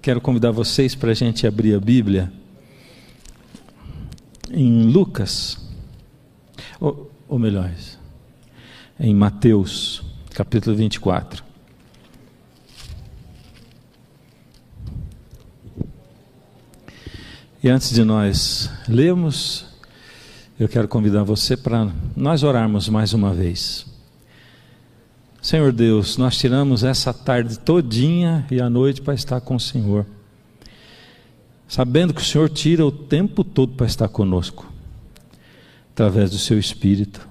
quero convidar vocês para a gente abrir a Bíblia em Lucas, ou, ou melhor, em Mateus, capítulo 24. E antes de nós lermos, eu quero convidar você para nós orarmos mais uma vez. Senhor Deus, nós tiramos essa tarde todinha e a noite para estar com o Senhor. Sabendo que o Senhor tira o tempo todo para estar conosco, através do seu Espírito.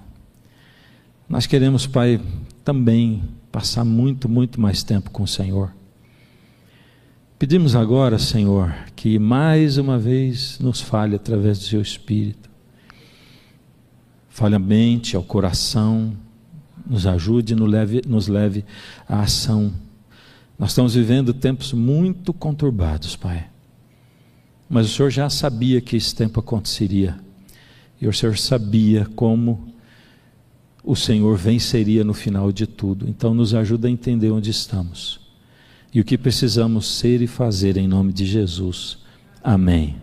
Nós queremos, Pai, também passar muito, muito mais tempo com o Senhor. Pedimos agora, Senhor, que mais uma vez nos fale através do seu Espírito. Fale a mente, ao coração, nos ajude nos leve, nos leve à ação. Nós estamos vivendo tempos muito conturbados, Pai. Mas o Senhor já sabia que esse tempo aconteceria. E o Senhor sabia como o Senhor venceria no final de tudo. Então, nos ajuda a entender onde estamos e o que precisamos ser e fazer em nome de Jesus. Amém.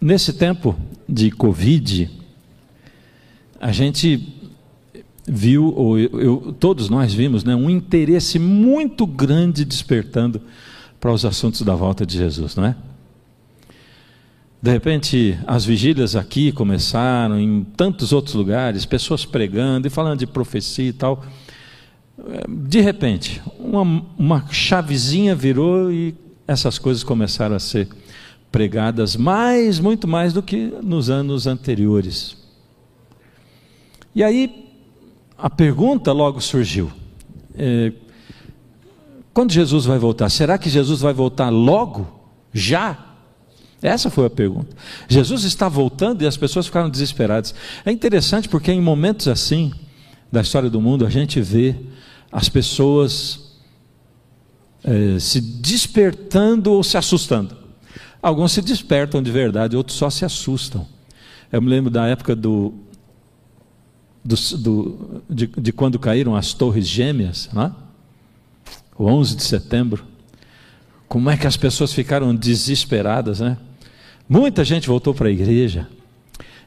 Nesse tempo de Covid, a gente viu, ou eu, eu, todos nós vimos, né, um interesse muito grande despertando para os assuntos da volta de Jesus, não é? De repente, as vigílias aqui começaram, em tantos outros lugares, pessoas pregando e falando de profecia e tal. De repente, uma, uma chavezinha virou e essas coisas começaram a ser pregadas mais, muito mais do que nos anos anteriores. E aí a pergunta logo surgiu: é, quando Jesus vai voltar? Será que Jesus vai voltar logo? Já? Essa foi a pergunta. Jesus está voltando e as pessoas ficaram desesperadas. É interessante porque em momentos assim da história do mundo a gente vê as pessoas é, se despertando ou se assustando. Alguns se despertam de verdade, outros só se assustam. Eu me lembro da época do do, do, de, de, quando caíram as torres gêmeas, né? o 11 de setembro, como é que as pessoas ficaram desesperadas, né? Muita gente voltou para a igreja.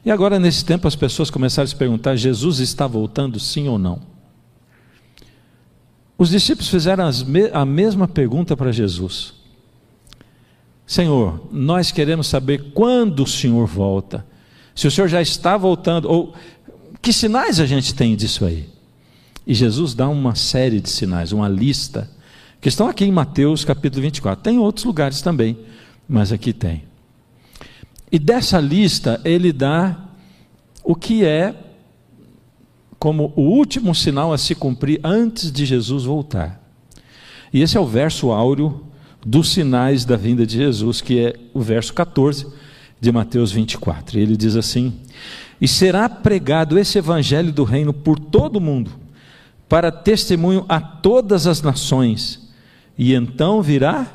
E agora, nesse tempo, as pessoas começaram a se perguntar: Jesus está voltando, sim ou não? Os discípulos fizeram a mesma pergunta para Jesus: Senhor, nós queremos saber quando o Senhor volta. Se o Senhor já está voltando, ou que sinais a gente tem disso aí? E Jesus dá uma série de sinais, uma lista, que estão aqui em Mateus capítulo 24. Tem outros lugares também, mas aqui tem. E dessa lista ele dá o que é como o último sinal a se cumprir antes de Jesus voltar. E esse é o verso áureo dos sinais da vinda de Jesus, que é o verso 14 de Mateus 24. Ele diz assim: e será pregado esse evangelho do reino por todo o mundo, para testemunho a todas as nações, e então virá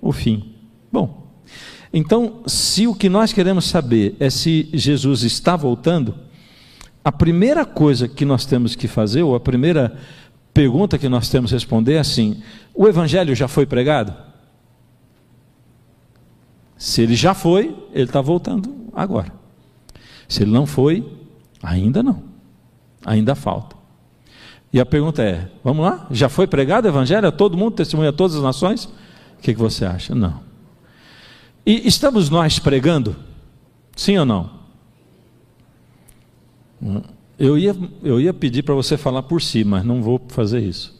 o fim. Bom, então, se o que nós queremos saber é se Jesus está voltando, a primeira coisa que nós temos que fazer, ou a primeira pergunta que nós temos que responder é assim: o evangelho já foi pregado? Se ele já foi, ele está voltando agora. Se ele não foi, ainda não. Ainda falta. E a pergunta é: vamos lá? Já foi pregado o evangelho a todo mundo, testemunha a todas as nações? O que, que você acha? Não. E estamos nós pregando? Sim ou não? Eu ia, eu ia pedir para você falar por si, mas não vou fazer isso.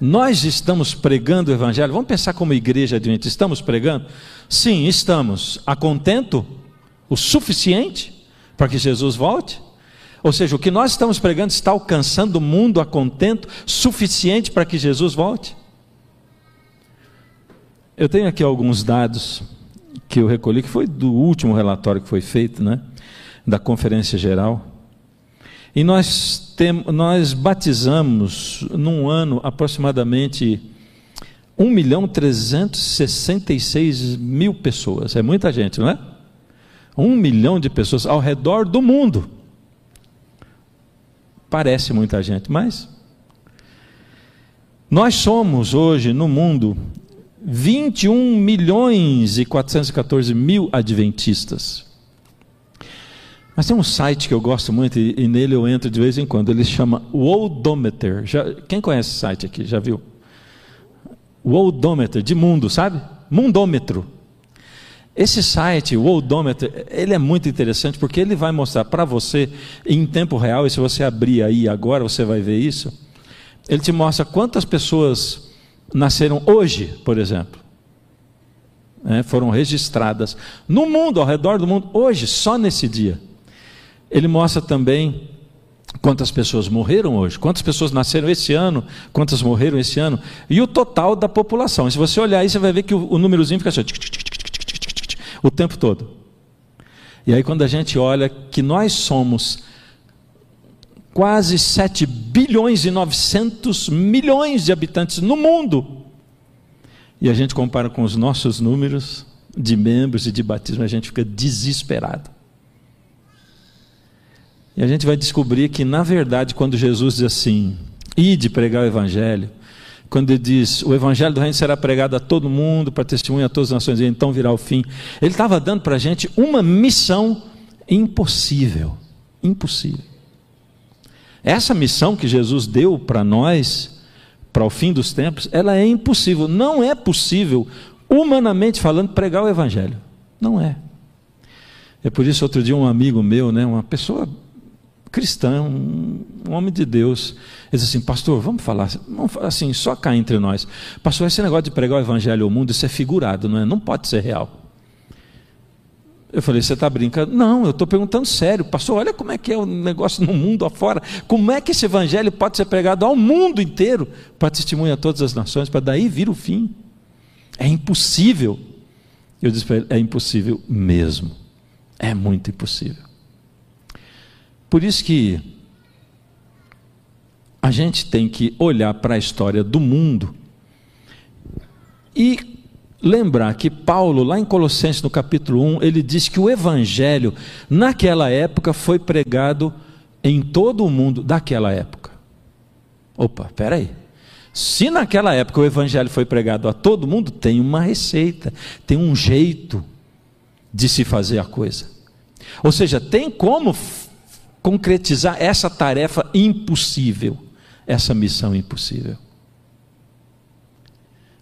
Nós estamos pregando o Evangelho, vamos pensar como igreja adventista, estamos pregando? Sim, estamos. A contento? O suficiente? Para que Jesus volte? Ou seja, o que nós estamos pregando está alcançando o mundo a contento suficiente para que Jesus volte? Eu tenho aqui alguns dados que eu recolhi, que foi do último relatório que foi feito, né? Da Conferência Geral. E nós, tem, nós batizamos num ano aproximadamente 1 milhão 366 mil pessoas. É muita gente, não é? Um milhão de pessoas ao redor do mundo. Parece muita gente, mas. Nós somos hoje no mundo 21 milhões e 414 mil adventistas. Mas tem um site que eu gosto muito e, nele eu entro de vez em quando. Ele chama Worldometer. Já, quem conhece esse site aqui? Já viu? Worldometer, de mundo, sabe? Mundômetro. Esse site, o Worldometer, ele é muito interessante porque ele vai mostrar para você em tempo real, e se você abrir aí agora, você vai ver isso. Ele te mostra quantas pessoas nasceram hoje, por exemplo. É, foram registradas no mundo, ao redor do mundo, hoje, só nesse dia. Ele mostra também quantas pessoas morreram hoje, quantas pessoas nasceram esse ano, quantas morreram esse ano, e o total da população. E se você olhar aí, você vai ver que o, o númerozinho fica assim, o tempo todo. E aí, quando a gente olha que nós somos quase 7 bilhões e 900 milhões de habitantes no mundo, e a gente compara com os nossos números de membros e de batismo, a gente fica desesperado. E a gente vai descobrir que, na verdade, quando Jesus diz assim, ide pregar o Evangelho, quando ele diz, o Evangelho do Reino será pregado a todo mundo, para testemunhar a todas as nações, e então virá o fim, ele estava dando para a gente uma missão impossível. Impossível. Essa missão que Jesus deu para nós, para o fim dos tempos, ela é impossível. Não é possível, humanamente falando, pregar o Evangelho. Não é. É por isso, outro dia, um amigo meu, né, uma pessoa cristã, um, homem de Deus, ele disse assim: Pastor, vamos falar, vamos falar assim, só cá entre nós. Pastor, esse negócio de pregar o Evangelho ao mundo, isso é figurado, não é? Não pode ser real. Eu falei, você está brincando? Não, eu estou perguntando sério. Pastor, olha como é que é o negócio no mundo afora. Como é que esse evangelho pode ser pregado ao mundo inteiro para testemunhar a todas as nações, para daí vir o fim? É impossível. Eu disse para ele, é impossível mesmo. É muito impossível. Por isso que a gente tem que olhar para a história do mundo e lembrar que Paulo, lá em Colossenses, no capítulo 1, ele diz que o evangelho, naquela época, foi pregado em todo o mundo daquela época. Opa, peraí. Se naquela época o evangelho foi pregado a todo mundo, tem uma receita, tem um jeito de se fazer a coisa. Ou seja, tem como concretizar essa tarefa impossível, essa missão impossível.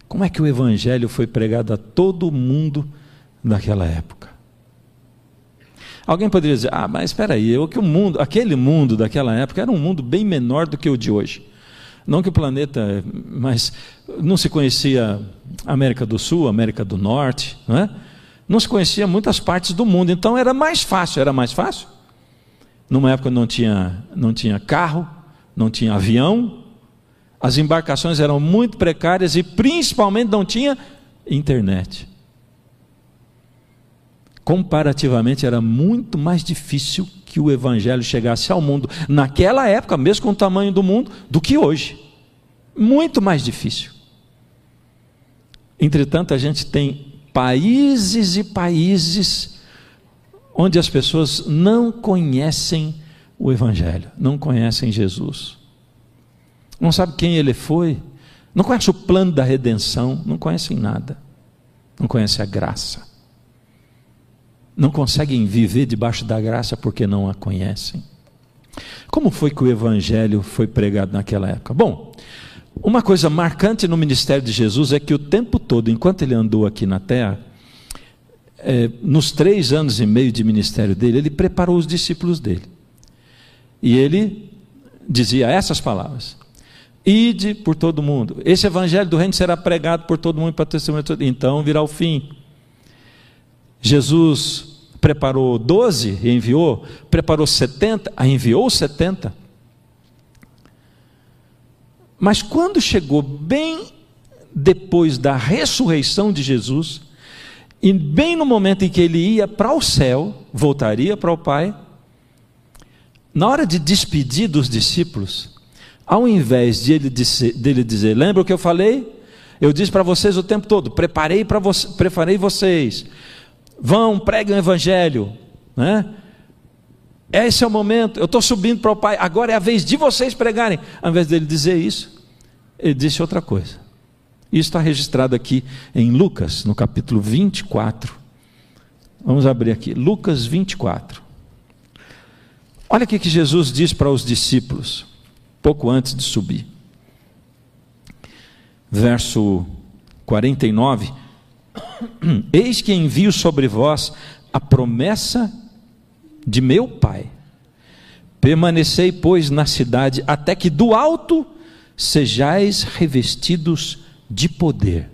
Como é que o evangelho foi pregado a todo mundo naquela época? Alguém poderia dizer: "Ah, mas espera aí, eu que o mundo, aquele mundo daquela época era um mundo bem menor do que o de hoje". Não que o planeta, mas não se conhecia América do Sul, América do Norte, não é? Não se conhecia muitas partes do mundo, então era mais fácil, era mais fácil. Numa época não tinha, não tinha carro, não tinha avião, as embarcações eram muito precárias e principalmente não tinha internet. Comparativamente era muito mais difícil que o evangelho chegasse ao mundo naquela época, mesmo com o tamanho do mundo, do que hoje. Muito mais difícil. Entretanto, a gente tem países e países onde as pessoas não conhecem o evangelho, não conhecem Jesus não sabe quem ele foi, não conhece o plano da redenção, não conhecem nada, não conhece a graça, não conseguem viver debaixo da graça porque não a conhecem. Como foi que o evangelho foi pregado naquela época? Bom, uma coisa marcante no ministério de Jesus é que o tempo todo, enquanto ele andou aqui na terra, é, nos três anos e meio de ministério dele, ele preparou os discípulos dele. E ele dizia essas palavras: Ide por todo mundo. Esse evangelho do reino será pregado por todo mundo para testemunho. Então virá o fim. Jesus preparou 12 e enviou, preparou 70, enviou 70. Mas quando chegou bem depois da ressurreição de Jesus, e bem no momento em que ele ia para o céu, voltaria para o Pai, na hora de despedir dos discípulos, ao invés de ele dizer, dele dizer, lembra o que eu falei? Eu disse para vocês o tempo todo, preparei para você, preparei vocês. Vão, preguem o evangelho, né? Esse é o momento, eu estou subindo para o Pai, agora é a vez de vocês pregarem. Ao invés dele dizer isso, ele disse outra coisa. Isso está registrado aqui em Lucas, no capítulo 24. Vamos abrir aqui, Lucas 24. Olha o que Jesus diz para os discípulos, pouco antes de subir. Verso 49: Eis que envio sobre vós a promessa de meu Pai. Permanecei, pois, na cidade, até que do alto sejais revestidos de poder.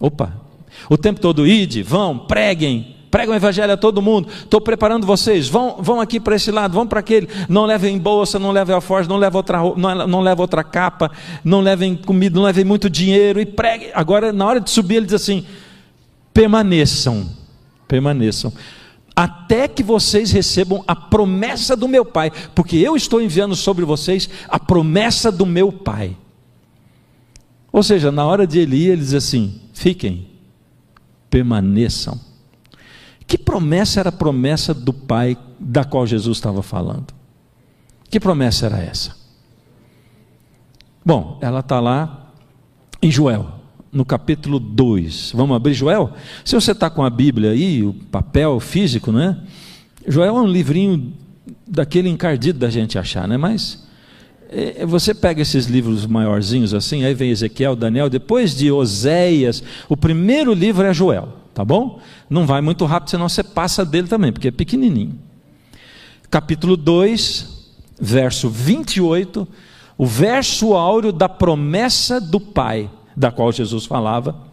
Opa, o tempo todo, ide, vão, preguem, pregam o evangelho a todo mundo. Estou preparando vocês, vão, vão aqui para esse lado, vão para aquele. Não levem bolsa, não levem alforje, não levem outra não, não levem outra capa, não levem comida, não levem muito dinheiro e preguem. Agora, na hora de subir, ele diz assim: permaneçam, permaneçam até que vocês recebam a promessa do meu Pai, porque eu estou enviando sobre vocês a promessa do meu Pai. Ou seja, na hora de Eli, ele diz assim: fiquem, permaneçam. Que promessa era a promessa do Pai da qual Jesus estava falando? Que promessa era essa? Bom, ela está lá em Joel no capítulo 2. Vamos abrir Joel? Se você está com a Bíblia aí, o papel físico, né? Joel é um livrinho daquele encardido da gente achar, né? Mas você pega esses livros maiorzinhos assim, aí vem Ezequiel, Daniel, depois de Oséias, o primeiro livro é Joel, tá bom? Não vai muito rápido, senão você passa dele também, porque é pequenininho. Capítulo 2, verso 28, o verso áureo da promessa do Pai da qual Jesus falava.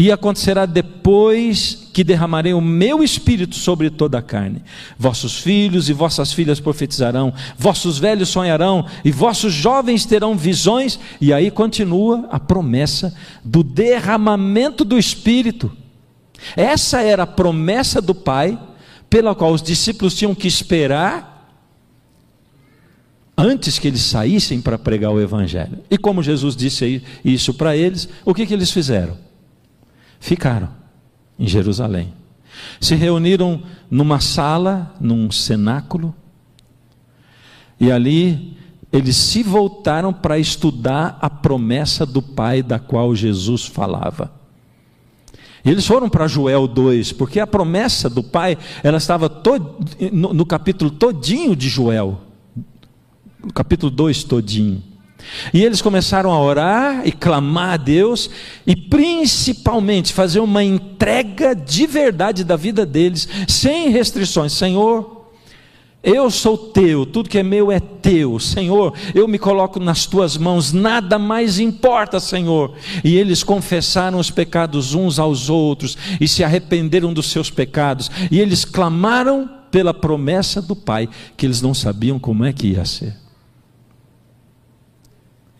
E acontecerá depois que derramarei o meu espírito sobre toda a carne. Vossos filhos e vossas filhas profetizarão, vossos velhos sonharão, e vossos jovens terão visões. E aí continua a promessa do derramamento do espírito. Essa era a promessa do Pai, pela qual os discípulos tinham que esperar antes que eles saíssem para pregar o Evangelho. E como Jesus disse isso para eles, o que, que eles fizeram? Ficaram em Jerusalém. Se reuniram numa sala, num cenáculo, e ali eles se voltaram para estudar a promessa do Pai da qual Jesus falava. E eles foram para Joel 2, porque a promessa do Pai, ela estava no, no capítulo todinho de Joel o capítulo 2 todinho. E eles começaram a orar e clamar a Deus e principalmente fazer uma entrega de verdade da vida deles, sem restrições. Senhor, eu sou teu, tudo que é meu é teu, Senhor. Eu me coloco nas tuas mãos, nada mais importa, Senhor. E eles confessaram os pecados uns aos outros e se arrependeram dos seus pecados. E eles clamaram pela promessa do Pai, que eles não sabiam como é que ia ser.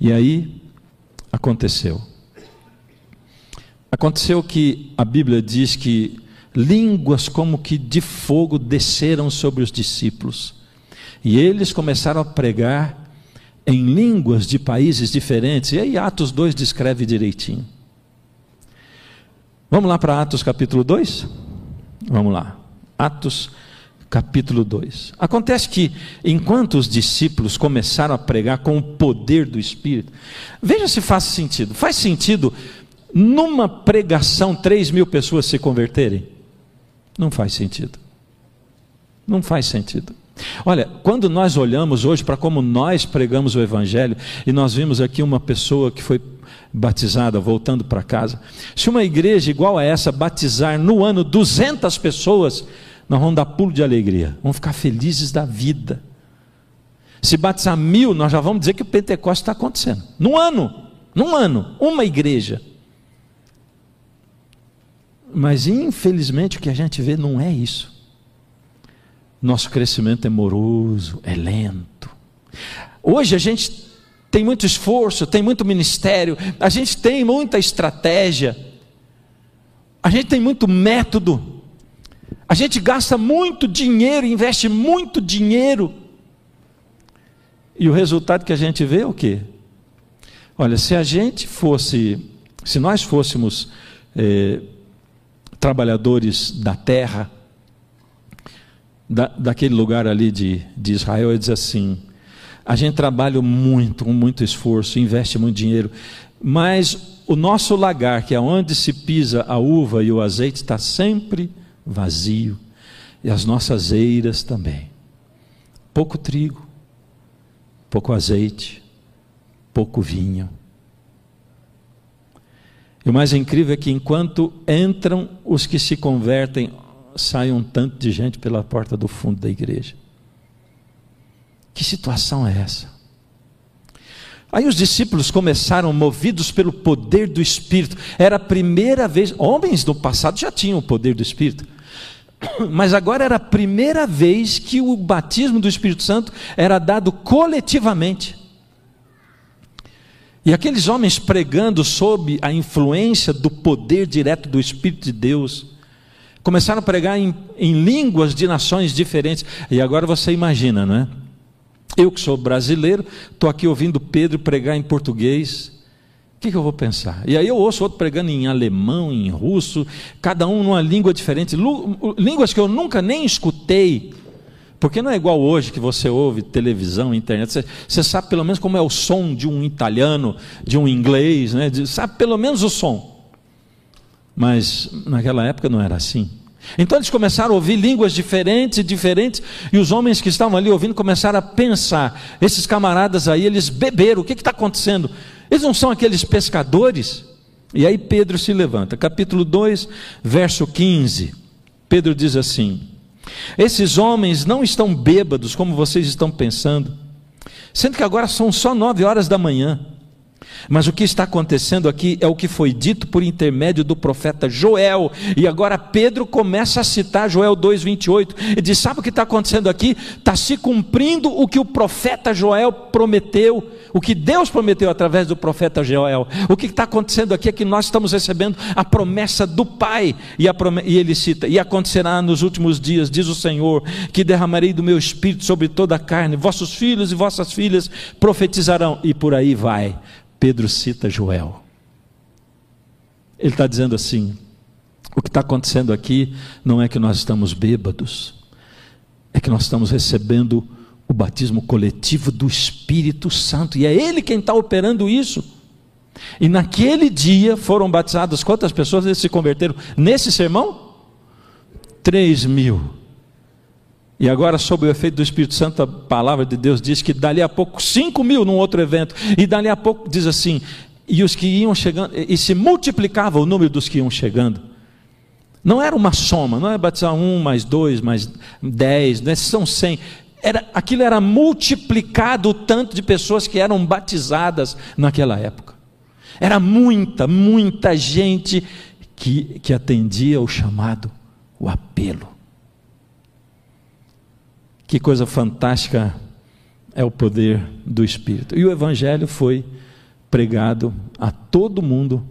E aí aconteceu. Aconteceu que a Bíblia diz que línguas como que de fogo desceram sobre os discípulos. E eles começaram a pregar em línguas de países diferentes. E aí Atos 2 descreve direitinho. Vamos lá para Atos capítulo 2? Vamos lá. Atos capítulo 2. Acontece que, enquanto os discípulos começaram a pregar com o poder do Espírito, veja se faz sentido. Faz sentido numa pregação 3 mil pessoas se converterem? Não faz sentido. Não faz sentido. Olha, quando nós olhamos hoje para como nós pregamos o Evangelho, e nós vimos aqui uma pessoa que foi batizada voltando para casa, se uma igreja igual a essa batizar no ano 200 pessoas, nós vamos dar pulo de alegria, vamos ficar felizes da vida. Se batizar mil, nós já vamos dizer que o Pentecostes está acontecendo. Num ano, num ano, uma igreja. Mas infelizmente o que a gente vê não é isso. Nosso crescimento é moroso, é lento. Hoje a gente tem muito esforço, tem muito ministério, a gente tem muita estratégia, a gente tem muito método, a gente gasta muito dinheiro, investe muito dinheiro. E o resultado que a gente vê é o quê? Olha, se a gente fosse, se nós fôssemos é, trabalhadores da terra, da, daquele lugar ali de, de Israel, ele diz assim: A gente trabalha muito, com muito esforço, investe muito dinheiro, mas o nosso lagar, que é onde se pisa a uva e o azeite, está sempre vazio, e as nossas eiras também. Pouco trigo, pouco azeite, pouco vinho. E o mais incrível é que enquanto entram os que se convertem, sai um tanto de gente pela porta do fundo da igreja. Que situação é essa? Aí os discípulos começaram, movidos pelo poder do Espírito. Era a primeira vez, homens no passado já tinham o poder do Espírito, mas agora era a primeira vez que o batismo do Espírito Santo era dado coletivamente. E aqueles homens pregando sob a influência do poder direto do Espírito de Deus, começaram a pregar em, em línguas de nações diferentes. E agora você imagina, não é? Eu que sou brasileiro, estou aqui ouvindo Pedro pregar em português. O que, que, eu vou pensar? E aí eu ouço outro pregando em alemão, em russo, cada um numa língua diferente, línguas que eu nunca nem escutei. Porque não é igual hoje que você ouve televisão, internet, você, você sabe pelo menos como é o som de um italiano, de um inglês, né? sabe pelo menos o som. Mas naquela época não era assim. Então eles começaram a ouvir línguas diferentes diferentes, e os homens que estavam ali ouvindo começaram a pensar: esses camaradas aí, eles beberam, o que está acontecendo? Eles não são aqueles pescadores? E aí Pedro se levanta, capítulo 2, verso 15. Pedro diz assim: esses homens não estão bêbados como vocês estão pensando, sendo que agora são só nove horas da manhã. Mas o que está acontecendo aqui é o que foi dito por intermédio do profeta Joel. E agora Pedro começa a citar Joel 2,28. E diz: Sabe o que está acontecendo aqui? Está se cumprindo o que o profeta Joel prometeu, o que Deus prometeu através do profeta Joel. O que está acontecendo aqui é que nós estamos recebendo a promessa do Pai. E, promessa, e ele cita: E acontecerá nos últimos dias, diz o Senhor, que derramarei do meu espírito sobre toda a carne, vossos filhos e vossas filhas profetizarão. E por aí vai Pedro cita Joel. Ele está dizendo assim: o que está acontecendo aqui não é que nós estamos bêbados, é que nós estamos recebendo o batismo coletivo do Espírito Santo, e é Ele quem está operando isso. E naquele dia foram batizadas quantas pessoas se converteram nesse sermão? Três mil. E agora, sob o efeito do Espírito Santo, a palavra de Deus diz que dali a pouco, cinco mil num outro evento, e dali a pouco diz assim, e os que iam chegando, e se multiplicava o número dos que iam chegando. Não era uma soma, não é batizar um, mais dois, mais dez, né? são cem. Era, aquilo era multiplicado o tanto de pessoas que eram batizadas naquela época. Era muita, muita gente que, que atendia o chamado, o apelo. Que coisa fantástica é o poder do Espírito. E o Evangelho foi pregado a todo mundo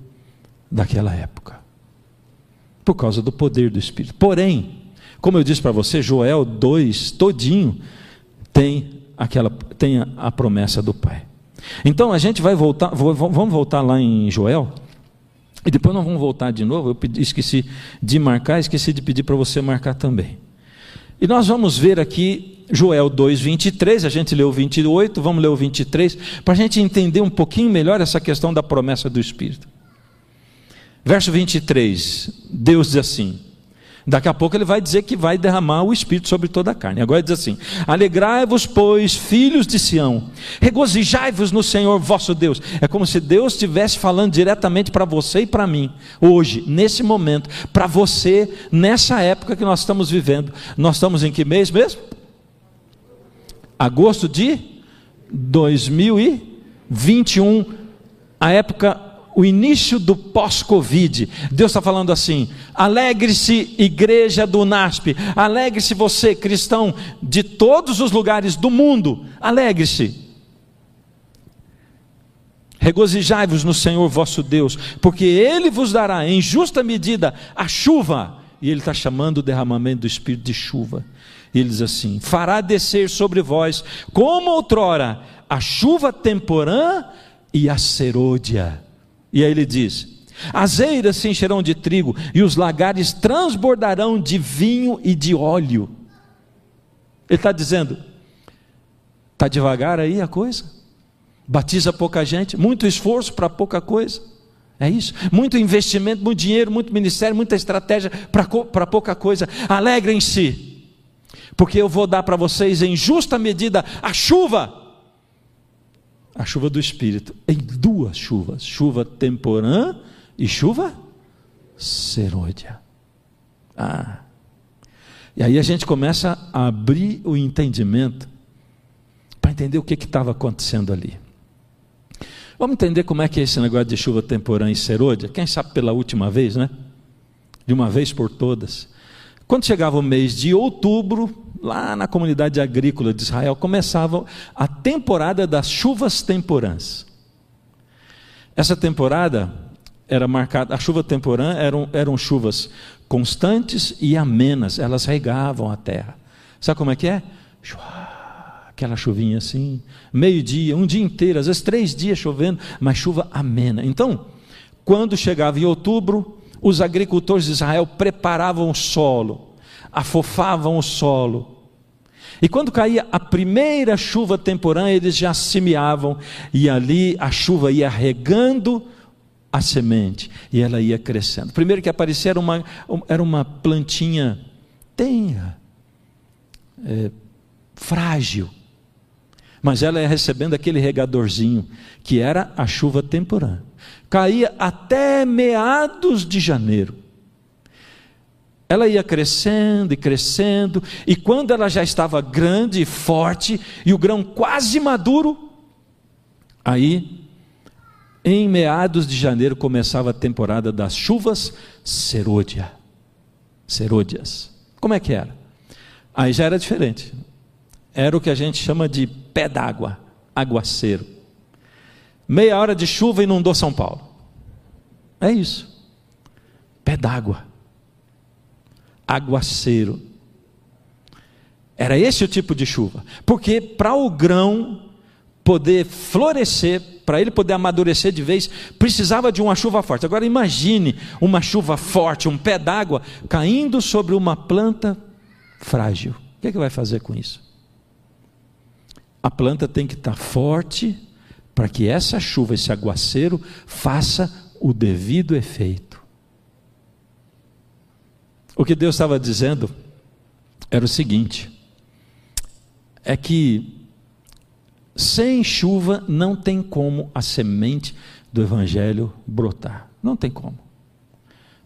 daquela época, por causa do poder do Espírito. Porém, como eu disse para você, Joel 2, todinho, tem, aquela, tem a, promessa do Pai. Então a gente vai voltar, vamos voltar lá em Joel, e depois nós vamos voltar de novo. Eu esqueci de marcar, esqueci de pedir para você marcar também. E nós vamos ver aqui Joel 2, 23, a gente leu o 28, vamos ler o 23, para a gente entender um pouquinho melhor essa questão da promessa do Espírito. Verso 23, Deus diz assim: Daqui a pouco ele vai dizer que vai derramar o Espírito sobre toda a carne. Agora diz assim: Alegrai-vos, pois, filhos de Sião, regozijai-vos no Senhor vosso Deus. É como se Deus estivesse falando diretamente para você e para mim, hoje, nesse momento, para você, nessa época que nós estamos vivendo. Nós estamos em que mês mesmo? Agosto de 2021, a época o início do pós-Covid. Deus está falando assim: alegre-se, igreja do NASP, alegre-se você, cristão de todos os lugares do mundo, alegre-se. Regozijai-vos no Senhor vosso Deus, porque Ele vos dará em justa medida a chuva, e Ele está chamando o derramamento do Espírito de chuva. E ele diz assim: fará descer sobre vós, como outrora, a chuva temporã e a serôdia e aí ele diz: As eiras se encherão de trigo, e os lagares transbordarão de vinho e de óleo. Ele está dizendo: Está devagar aí a coisa? Batiza pouca gente, muito esforço para pouca coisa. É isso? Muito investimento, muito dinheiro, muito ministério, muita estratégia para pouca coisa. Alegrem-se, porque eu vou dar para vocês em justa medida a chuva a chuva do Espírito em duas chuvas: chuva temporã e chuva serôdia. Ah. E aí a gente começa a abrir o entendimento para entender o que estava acontecendo ali. Vamos entender como é que é esse negócio de chuva temporã e serôdia? Quem sabe pela última vez, né? De uma vez por todas. Quando chegava o mês de outubro, lá na comunidade agrícola de Israel, começava a temporada das chuvas temporãs. Essa temporada era marcada, a chuva temporã eram, eram chuvas constantes e amenas, elas regavam a terra. Sabe como é que é? Aquela chuvinha assim, meio-dia, um dia inteiro, às vezes três dias chovendo, mas chuva amena. Então, quando chegava em outubro, os agricultores de Israel preparavam o solo, afofavam o solo, e quando caía a primeira chuva temporã, eles já semeavam, e ali a chuva ia regando a semente, e ela ia crescendo. Primeiro que aparecia era uma, era uma plantinha tenra, é, frágil, mas ela ia recebendo aquele regadorzinho, que era a chuva temporã. Caía até meados de janeiro. Ela ia crescendo e crescendo, e quando ela já estava grande e forte, e o grão quase maduro, aí, em meados de janeiro, começava a temporada das chuvas serôdia. Serôdias. Como é que era? Aí já era diferente. Era o que a gente chama de pé d'água, aguaceiro. Meia hora de chuva inundou São Paulo. É isso. Pé d'água aguaceiro. Era esse o tipo de chuva. Porque para o grão poder florescer, para ele poder amadurecer de vez, precisava de uma chuva forte. Agora imagine uma chuva forte, um pé d'água caindo sobre uma planta frágil. O que, é que vai fazer com isso? A planta tem que estar forte para que essa chuva, esse aguaceiro, faça o devido efeito. O que Deus estava dizendo era o seguinte: é que sem chuva não tem como a semente do Evangelho brotar. Não tem como.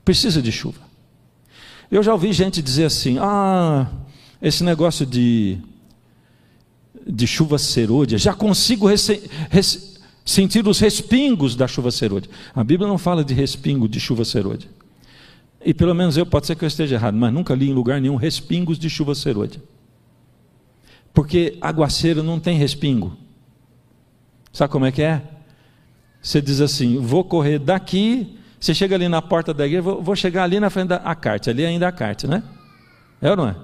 Precisa de chuva. Eu já ouvi gente dizer assim: ah, esse negócio de, de chuva serôdia, já consigo sentir os respingos da chuva serôdia. A Bíblia não fala de respingo de chuva serôdia. E pelo menos eu, pode ser que eu esteja errado, mas nunca li em lugar nenhum respingos de chuva serôdia. Porque aguaceiro não tem respingo. Sabe como é que é? Você diz assim: vou correr daqui. Você chega ali na porta da igreja, vou, vou chegar ali na frente da carte, ali ainda a carte, né? É ou não é?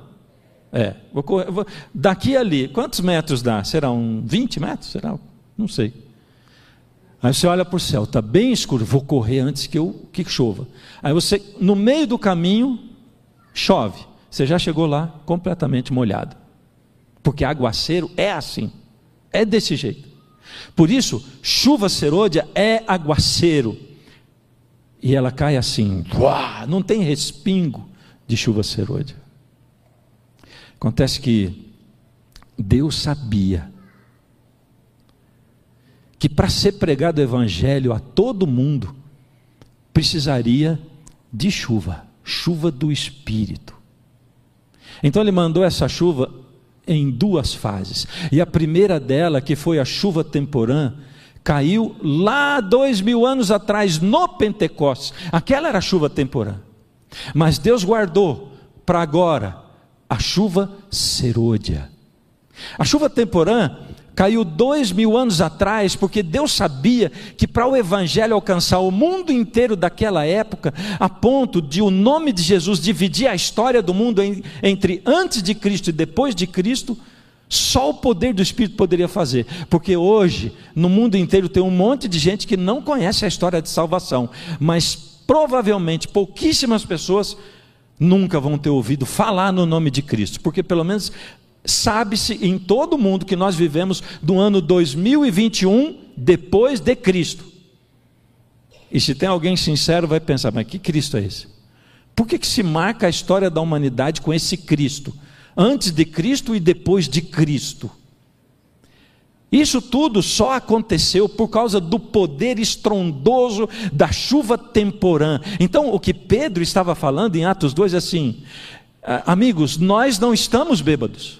É. Vou correr, vou, daqui ali, quantos metros dá? Será um 20 metros? Será? Não sei. Aí você olha para o céu, está bem escuro, vou correr antes que, eu, que chova. Aí você, no meio do caminho, chove. Você já chegou lá completamente molhado. Porque aguaceiro é assim, é desse jeito. Por isso, chuva serôdia é aguaceiro. E ela cai assim, uá, não tem respingo de chuva serôdia. Acontece que Deus sabia que para ser pregado o evangelho a todo mundo, precisaria de chuva, chuva do Espírito. Então ele mandou essa chuva em duas fases. E a primeira dela, que foi a chuva temporã, caiu lá dois mil anos atrás, no Pentecostes. Aquela era a chuva temporã. Mas Deus guardou para agora a chuva serôdia. A chuva temporã caiu dois mil anos atrás, porque Deus sabia que para o Evangelho alcançar o mundo inteiro daquela época, a ponto de o nome de Jesus dividir a história do mundo entre antes de Cristo e depois de Cristo, só o poder do Espírito poderia fazer, porque hoje no mundo inteiro tem um monte de gente que não conhece a história de salvação, mas provavelmente pouquíssimas pessoas nunca vão ter ouvido falar no nome de Cristo, porque pelo menos sabe-se em todo o mundo que nós vivemos do ano 2021 depois de Cristo. E se tem alguém sincero, vai pensar, mas que Cristo é esse? Por que, que se marca a história da humanidade com esse Cristo? Antes de Cristo e depois de Cristo. Isso tudo só aconteceu por causa do poder estrondoso da chuva temporã. Então, o que Pedro estava falando em Atos 2 é assim: ah, amigos, nós não estamos bêbados.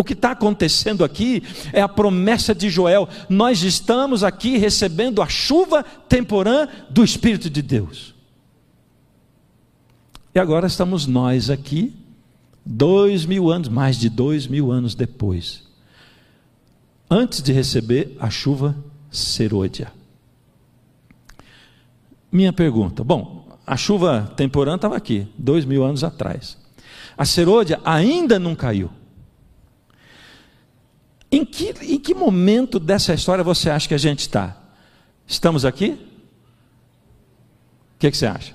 O que está acontecendo aqui é a promessa de Joel. Nós estamos aqui recebendo a chuva temporã do Espírito de Deus. E agora estamos nós aqui, dois mil anos, mais de dois mil anos depois, antes de receber a chuva serôdia. Minha pergunta: bom, a chuva temporã estava aqui, dois mil anos atrás. A serôdia ainda não caiu. Em que, em que momento dessa história você acha que a gente está? Estamos aqui? O que, que você acha?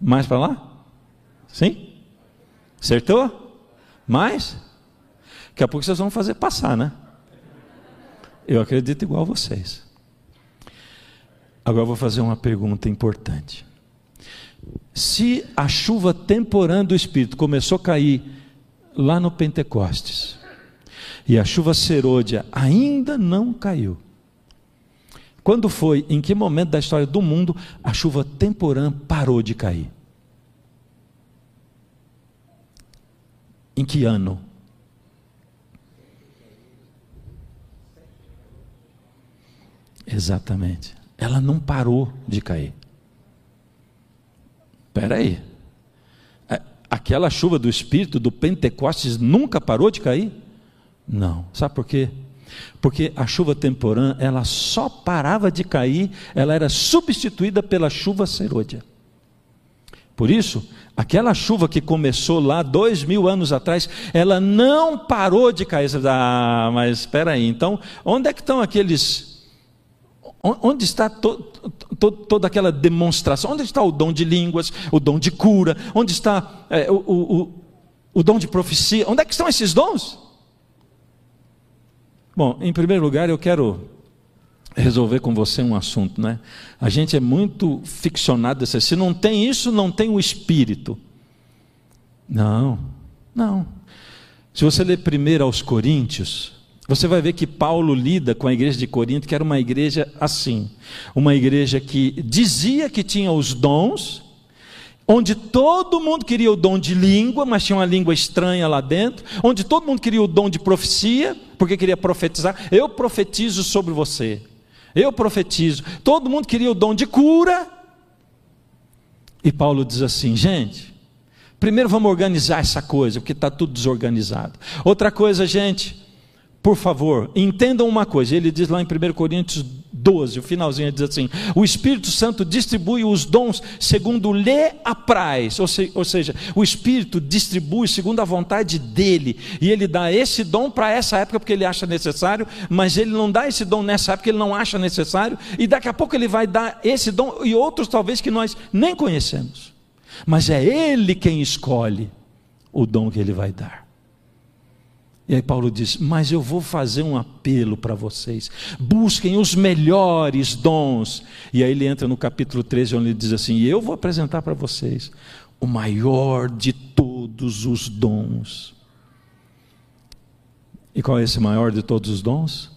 Mais para lá? Sim? Acertou? Mais? Daqui a pouco vocês vão fazer passar, né? Eu acredito igual a vocês. Agora eu vou fazer uma pergunta importante. Se a chuva temporã do Espírito começou a cair lá no Pentecostes, e a chuva serôdia ainda não caiu, quando foi, em que momento da história do mundo, a chuva temporã parou de cair? Em que ano? Exatamente. Ela não parou de cair. Espera aí. É, aquela chuva do Espírito do Pentecostes nunca parou de cair? Não. Sabe por quê? Porque a chuva temporã, ela só parava de cair, ela era substituída pela chuva serôdia. Por isso, aquela chuva que começou lá dois mil anos atrás, ela não parou de cair. Ah, mas espera aí, então, onde é que estão aqueles Onde está to, to, toda aquela demonstração? Onde está o dom de línguas, o dom de cura? Onde está é, o, o, o dom de profecia? Onde é que estão esses dons? Bom, em primeiro lugar, eu quero resolver com você um assunto, né? A gente é muito ficcionado, se não tem isso, não tem o espírito. Não, não. Se você ler primeiro aos Coríntios, você vai ver que Paulo lida com a igreja de Corinto, que era uma igreja assim, uma igreja que dizia que tinha os dons, onde todo mundo queria o dom de língua, mas tinha uma língua estranha lá dentro, onde todo mundo queria o dom de profecia, porque queria profetizar. Eu profetizo sobre você. Eu profetizo. Todo mundo queria o dom de cura. E Paulo diz assim, gente, primeiro vamos organizar essa coisa, porque está tudo desorganizado. Outra coisa, gente, por favor, entendam uma coisa. Ele diz lá em 1 Coríntios 12, o finalzinho, diz assim: O Espírito Santo distribui os dons segundo lhe apraz. Ou, se, ou seja, o Espírito distribui segundo a vontade dele. E ele dá esse dom para essa época porque ele acha necessário, mas ele não dá esse dom nessa época porque ele não acha necessário. E daqui a pouco ele vai dar esse dom e outros talvez que nós nem conhecemos. Mas é ele quem escolhe o dom que ele vai dar. E aí Paulo diz: Mas eu vou fazer um apelo para vocês. Busquem os melhores dons. E aí ele entra no capítulo 13, onde ele diz assim: E eu vou apresentar para vocês o maior de todos os dons. E qual é esse maior de todos os dons?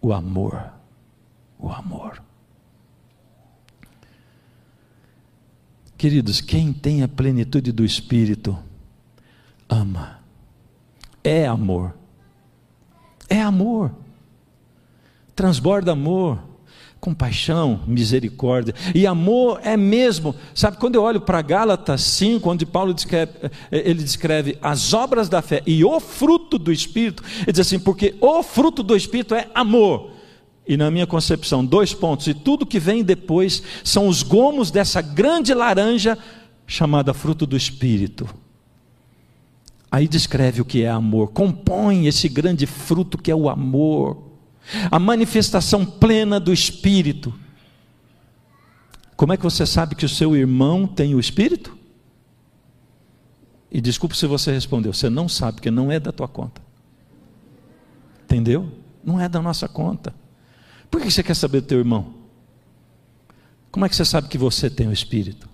O amor. O amor. Queridos, quem tem a plenitude do Espírito, ama é amor. É amor. Transborda amor, compaixão, misericórdia. E amor é mesmo. Sabe, quando eu olho para Gálatas 5, onde Paulo descreve, ele descreve as obras da fé e o fruto do Espírito, ele diz assim: porque o fruto do Espírito é amor. E na minha concepção, dois pontos, e tudo que vem depois são os gomos dessa grande laranja chamada fruto do Espírito. Aí descreve o que é amor, compõe esse grande fruto que é o amor, a manifestação plena do Espírito. Como é que você sabe que o seu irmão tem o Espírito? E desculpe se você respondeu, você não sabe, porque não é da tua conta. Entendeu? Não é da nossa conta. Por que você quer saber do teu irmão? Como é que você sabe que você tem o Espírito?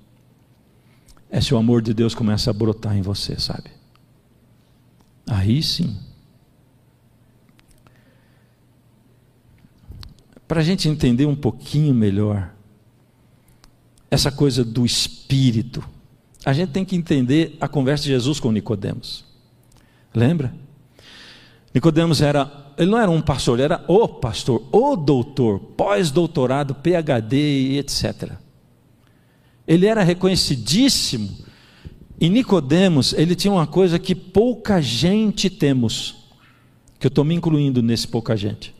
É se o amor de Deus começa a brotar em você, sabe? Aí sim. Para a gente entender um pouquinho melhor essa coisa do Espírito, a gente tem que entender a conversa de Jesus com Nicodemos. Lembra? Nicodemos era, ele não era um pastor, ele era o pastor, o doutor, pós-doutorado, PhD e etc. Ele era reconhecidíssimo. E Nicodemos, ele tinha uma coisa que pouca gente temos, que eu estou me incluindo nesse pouca gente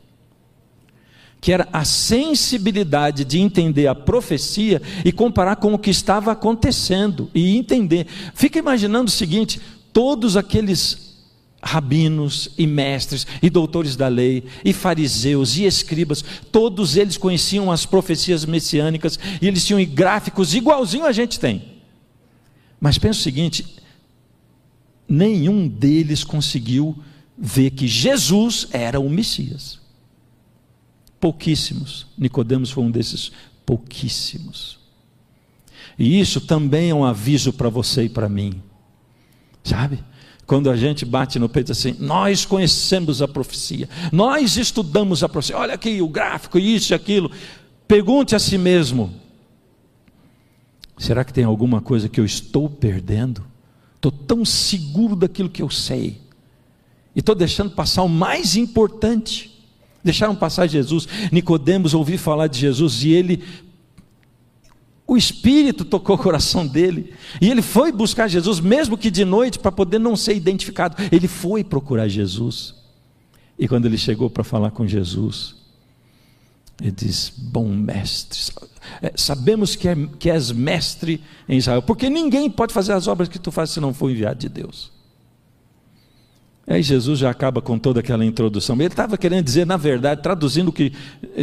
que era a sensibilidade de entender a profecia e comparar com o que estava acontecendo e entender. Fica imaginando o seguinte: todos aqueles rabinos e mestres e doutores da lei e fariseus e escribas, todos eles conheciam as profecias messiânicas e eles tinham gráficos igualzinho a gente tem. Mas pensa o seguinte, nenhum deles conseguiu ver que Jesus era o Messias. Pouquíssimos. Nicodemos foi um desses pouquíssimos. E isso também é um aviso para você e para mim. Sabe? Quando a gente bate no peito assim, nós conhecemos a profecia, nós estudamos a profecia, olha aqui o gráfico, isso e aquilo. Pergunte a si mesmo: será que tem alguma coisa que eu estou perdendo? Estou tão seguro daquilo que eu sei, e estou deixando passar o mais importante. Deixaram passar Jesus. Nicodemos ouvir falar de Jesus e ele o Espírito tocou o coração dele. E ele foi buscar Jesus, mesmo que de noite, para poder não ser identificado. Ele foi procurar Jesus. E quando ele chegou para falar com Jesus, ele diz: Bom mestre, é, sabemos que, é, que és mestre em Israel, porque ninguém pode fazer as obras que tu fazes se não for enviado de Deus. Aí Jesus já acaba com toda aquela introdução. Ele estava querendo dizer, na verdade, traduzindo o que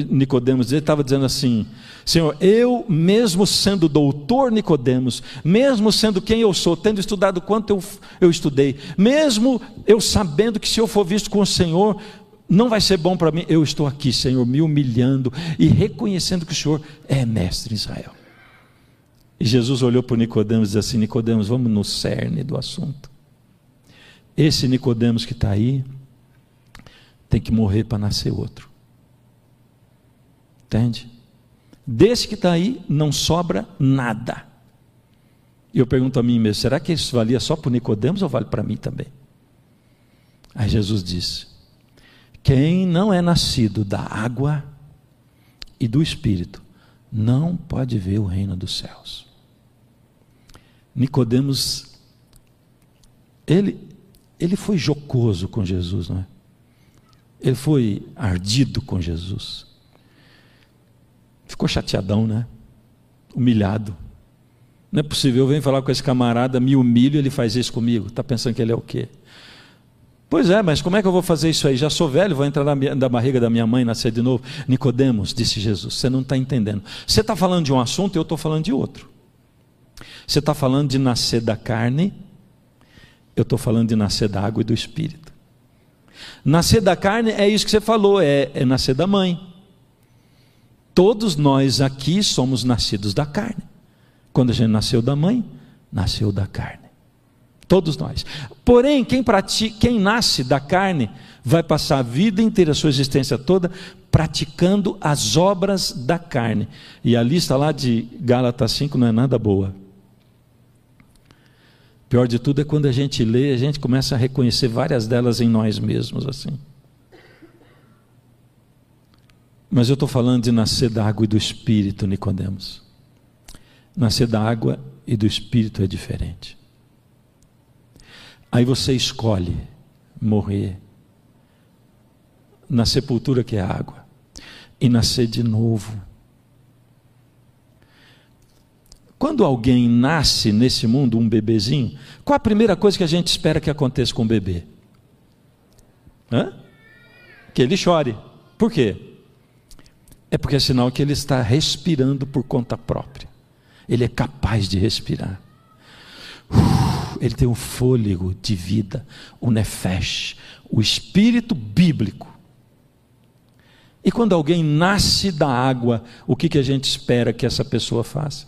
Nicodemos dizia, ele estava dizendo assim: Senhor, eu mesmo sendo doutor Nicodemos, mesmo sendo quem eu sou, tendo estudado quanto eu, eu estudei, mesmo eu sabendo que se eu for visto com o Senhor, não vai ser bom para mim, eu estou aqui, Senhor, me humilhando e reconhecendo que o Senhor é mestre em Israel. E Jesus olhou para Nicodemos e disse assim: Nicodemos, vamos no cerne do assunto. Esse Nicodemos que está aí tem que morrer para nascer outro. Entende? Desse que está aí não sobra nada. E eu pergunto a mim mesmo: será que isso valia só para Nicodemos ou vale para mim também? Aí Jesus disse: quem não é nascido da água e do Espírito não pode ver o reino dos céus. Nicodemos, ele ele foi jocoso com Jesus, não é? Ele foi ardido com Jesus. Ficou chateadão, né? Humilhado. Não é possível, eu venho falar com esse camarada, me humilho, ele faz isso comigo. Está pensando que ele é o quê? Pois é, mas como é que eu vou fazer isso aí? Já sou velho, vou entrar na, minha, na barriga da minha mãe, nascer de novo. Nicodemos, disse Jesus, você não está entendendo. Você está falando de um assunto, eu estou falando de outro. Você está falando de nascer da carne eu estou falando de nascer da água e do espírito. Nascer da carne é isso que você falou, é, é nascer da mãe. Todos nós aqui somos nascidos da carne. Quando a gente nasceu da mãe, nasceu da carne. Todos nós. Porém, quem, pratica, quem nasce da carne vai passar a vida inteira, a sua existência toda, praticando as obras da carne. E a lista lá de Gálatas 5 não é nada boa. Pior de tudo é quando a gente lê, a gente começa a reconhecer várias delas em nós mesmos assim. Mas eu estou falando de nascer da água e do Espírito, Nicodemos. Nascer da água e do Espírito é diferente. Aí você escolhe morrer na sepultura que é água e nascer de novo Quando alguém nasce nesse mundo, um bebezinho, qual a primeira coisa que a gente espera que aconteça com o bebê? Hã? Que ele chore. Por quê? É porque é sinal que ele está respirando por conta própria. Ele é capaz de respirar. Ele tem o fôlego de vida, o nefesh, o espírito bíblico. E quando alguém nasce da água, o que, que a gente espera que essa pessoa faça?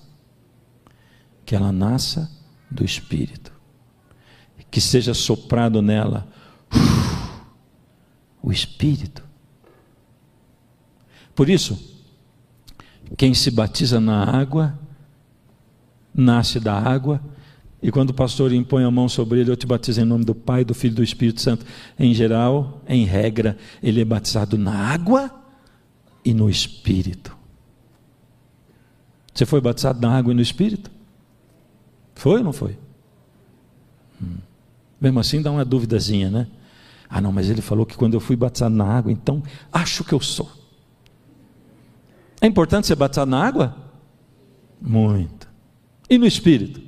Que ela nasça do espírito, que seja soprado nela o espírito. Por isso, quem se batiza na água, nasce da água, e quando o pastor impõe a mão sobre ele, eu te batizo em nome do Pai, do Filho e do Espírito Santo. Em geral, em regra, ele é batizado na água e no Espírito. Você foi batizado na água e no Espírito? Foi ou não foi? Hum. Mesmo assim dá uma duvidazinha, né? Ah, não, mas ele falou que quando eu fui batizado na água, então acho que eu sou. É importante ser batizado na água? Muito. E no Espírito?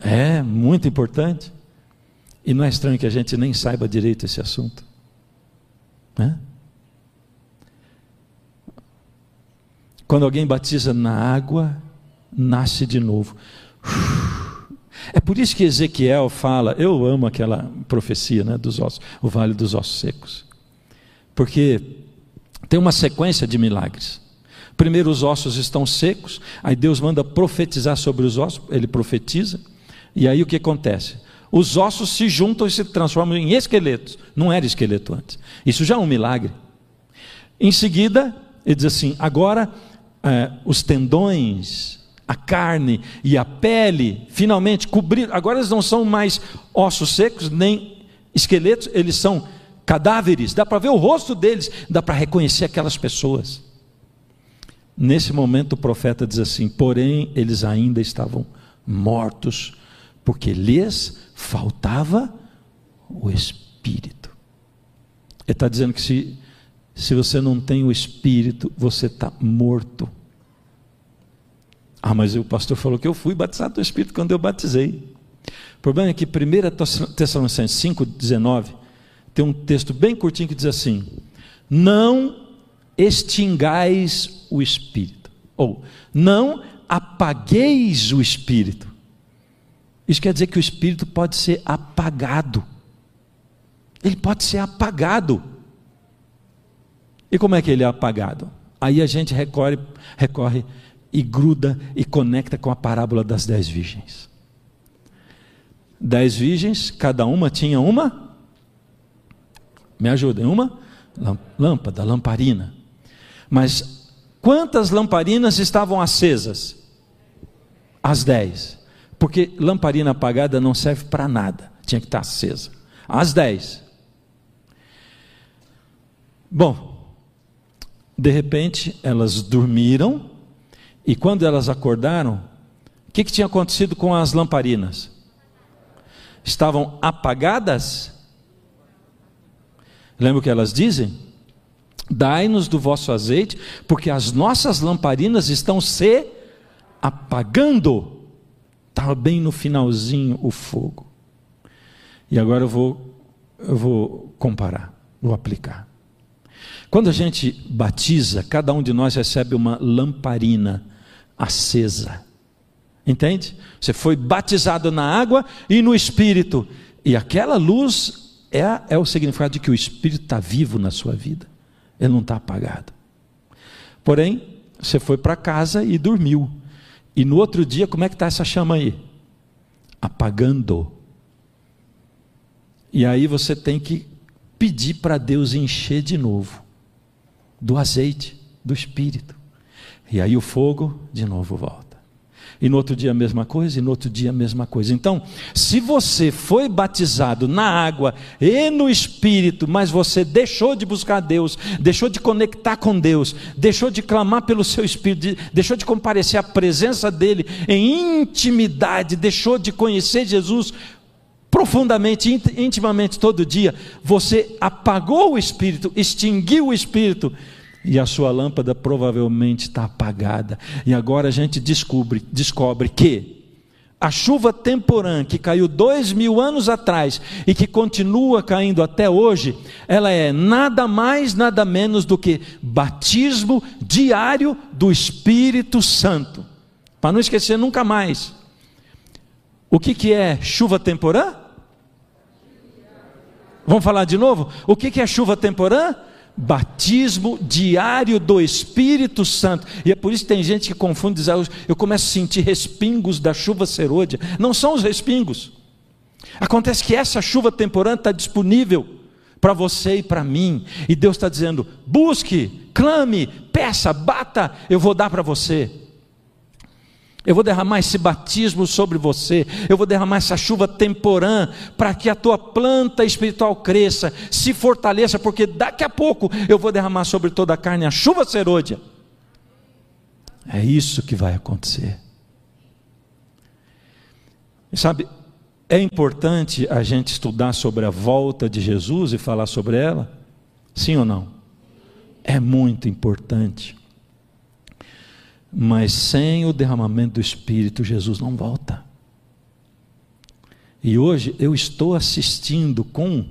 É, muito importante. E não é estranho que a gente nem saiba direito esse assunto. Né? Quando alguém batiza na água, nasce de novo. É por isso que Ezequiel fala, eu amo aquela profecia né, dos ossos, o vale dos ossos secos. Porque tem uma sequência de milagres. Primeiro os ossos estão secos, aí Deus manda profetizar sobre os ossos, ele profetiza, e aí o que acontece? Os ossos se juntam e se transformam em esqueletos. Não era esqueleto antes. Isso já é um milagre. Em seguida, ele diz assim: agora é, os tendões, a carne e a pele, finalmente cobriram. Agora eles não são mais ossos secos, nem esqueletos, eles são cadáveres. Dá para ver o rosto deles, dá para reconhecer aquelas pessoas. Nesse momento o profeta diz assim: porém eles ainda estavam mortos, porque lhes faltava o Espírito. Ele está dizendo que se se você não tem o Espírito, você está morto. Ah, mas o pastor falou que eu fui batizado do Espírito quando eu batizei. O problema é que 1 Tessalonicenses 5,19 tem um texto bem curtinho que diz assim: Não extingais o Espírito, ou não apagueis o Espírito. Isso quer dizer que o Espírito pode ser apagado. Ele pode ser apagado. E como é que ele é apagado? Aí a gente recorre, recorre e gruda e conecta com a parábola das dez virgens. Dez virgens, cada uma tinha uma. Me ajudem, uma lâmpada, lamparina. Mas quantas lamparinas estavam acesas? As dez. Porque lamparina apagada não serve para nada, tinha que estar acesa. As dez. Bom, de repente, elas dormiram, e quando elas acordaram, o que, que tinha acontecido com as lamparinas? Estavam apagadas? Lembra o que elas dizem? Dai-nos do vosso azeite, porque as nossas lamparinas estão se apagando. Estava bem no finalzinho o fogo. E agora eu vou, eu vou comparar, vou aplicar. Quando a gente batiza, cada um de nós recebe uma lamparina acesa. Entende? Você foi batizado na água e no Espírito. E aquela luz é, é o significado de que o Espírito está vivo na sua vida. Ele não está apagado. Porém, você foi para casa e dormiu. E no outro dia, como é que está essa chama aí? Apagando. E aí você tem que pedir para Deus encher de novo do azeite, do Espírito. E aí o fogo de novo volta. E no outro dia a mesma coisa, e no outro dia a mesma coisa. Então, se você foi batizado na água e no Espírito, mas você deixou de buscar Deus, deixou de conectar com Deus, deixou de clamar pelo seu Espírito, deixou de comparecer à presença dEle em intimidade, deixou de conhecer Jesus profundamente, intimamente todo dia, você apagou o espírito, extinguiu o espírito, e a sua lâmpada provavelmente está apagada. E agora a gente descobre, descobre que a chuva temporã que caiu dois mil anos atrás e que continua caindo até hoje, ela é nada mais, nada menos do que batismo diário do Espírito Santo. Para não esquecer nunca mais. O que, que é chuva temporã? Vamos falar de novo? O que, que é chuva temporã? Batismo diário do Espírito Santo. E é por isso que tem gente que confunde, diz, ah, eu começo a sentir respingos da chuva serôdia. Não são os respingos. Acontece que essa chuva temporã está disponível para você e para mim. E Deus está dizendo: busque, clame, peça, bata, eu vou dar para você. Eu vou derramar esse batismo sobre você, eu vou derramar essa chuva temporã para que a tua planta espiritual cresça, se fortaleça, porque daqui a pouco eu vou derramar sobre toda a carne a chuva serôdia. É isso que vai acontecer. E sabe, é importante a gente estudar sobre a volta de Jesus e falar sobre ela? Sim ou não? É muito importante. Mas sem o derramamento do Espírito, Jesus não volta. E hoje eu estou assistindo com,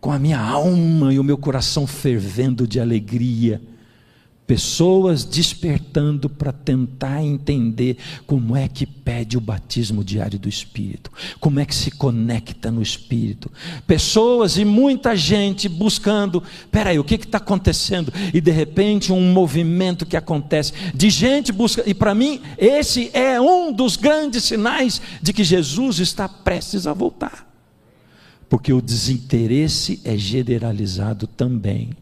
com a minha alma e o meu coração fervendo de alegria Pessoas despertando para tentar entender como é que pede o batismo diário do Espírito, como é que se conecta no Espírito. Pessoas e muita gente buscando, peraí, o que está acontecendo? E de repente um movimento que acontece, de gente buscando, e para mim esse é um dos grandes sinais de que Jesus está prestes a voltar, porque o desinteresse é generalizado também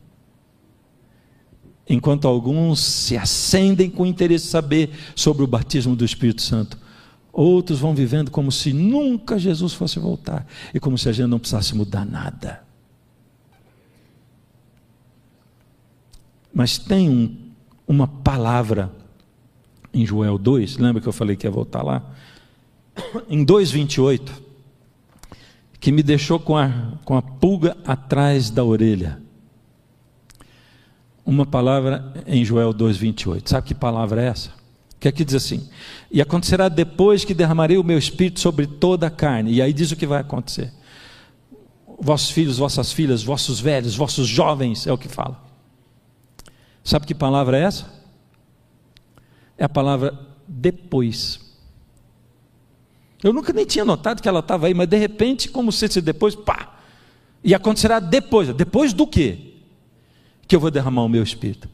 enquanto alguns se acendem com interesse de saber sobre o batismo do Espírito Santo, outros vão vivendo como se nunca Jesus fosse voltar e como se a gente não precisasse mudar nada. Mas tem um, uma palavra em Joel 2, lembra que eu falei que ia voltar lá? Em 2,28, que me deixou com a, com a pulga atrás da orelha uma palavra em Joel 2,28. Sabe que palavra é essa? Que aqui diz assim: E acontecerá depois que derramarei o meu espírito sobre toda a carne. E aí diz o que vai acontecer: Vossos filhos, vossas filhas, vossos velhos, vossos jovens, é o que fala. Sabe que palavra é essa? É a palavra depois. Eu nunca nem tinha notado que ela estava aí, mas de repente, como se esse depois, pá! E acontecerá depois. Depois do quê? Que eu vou derramar o meu espírito.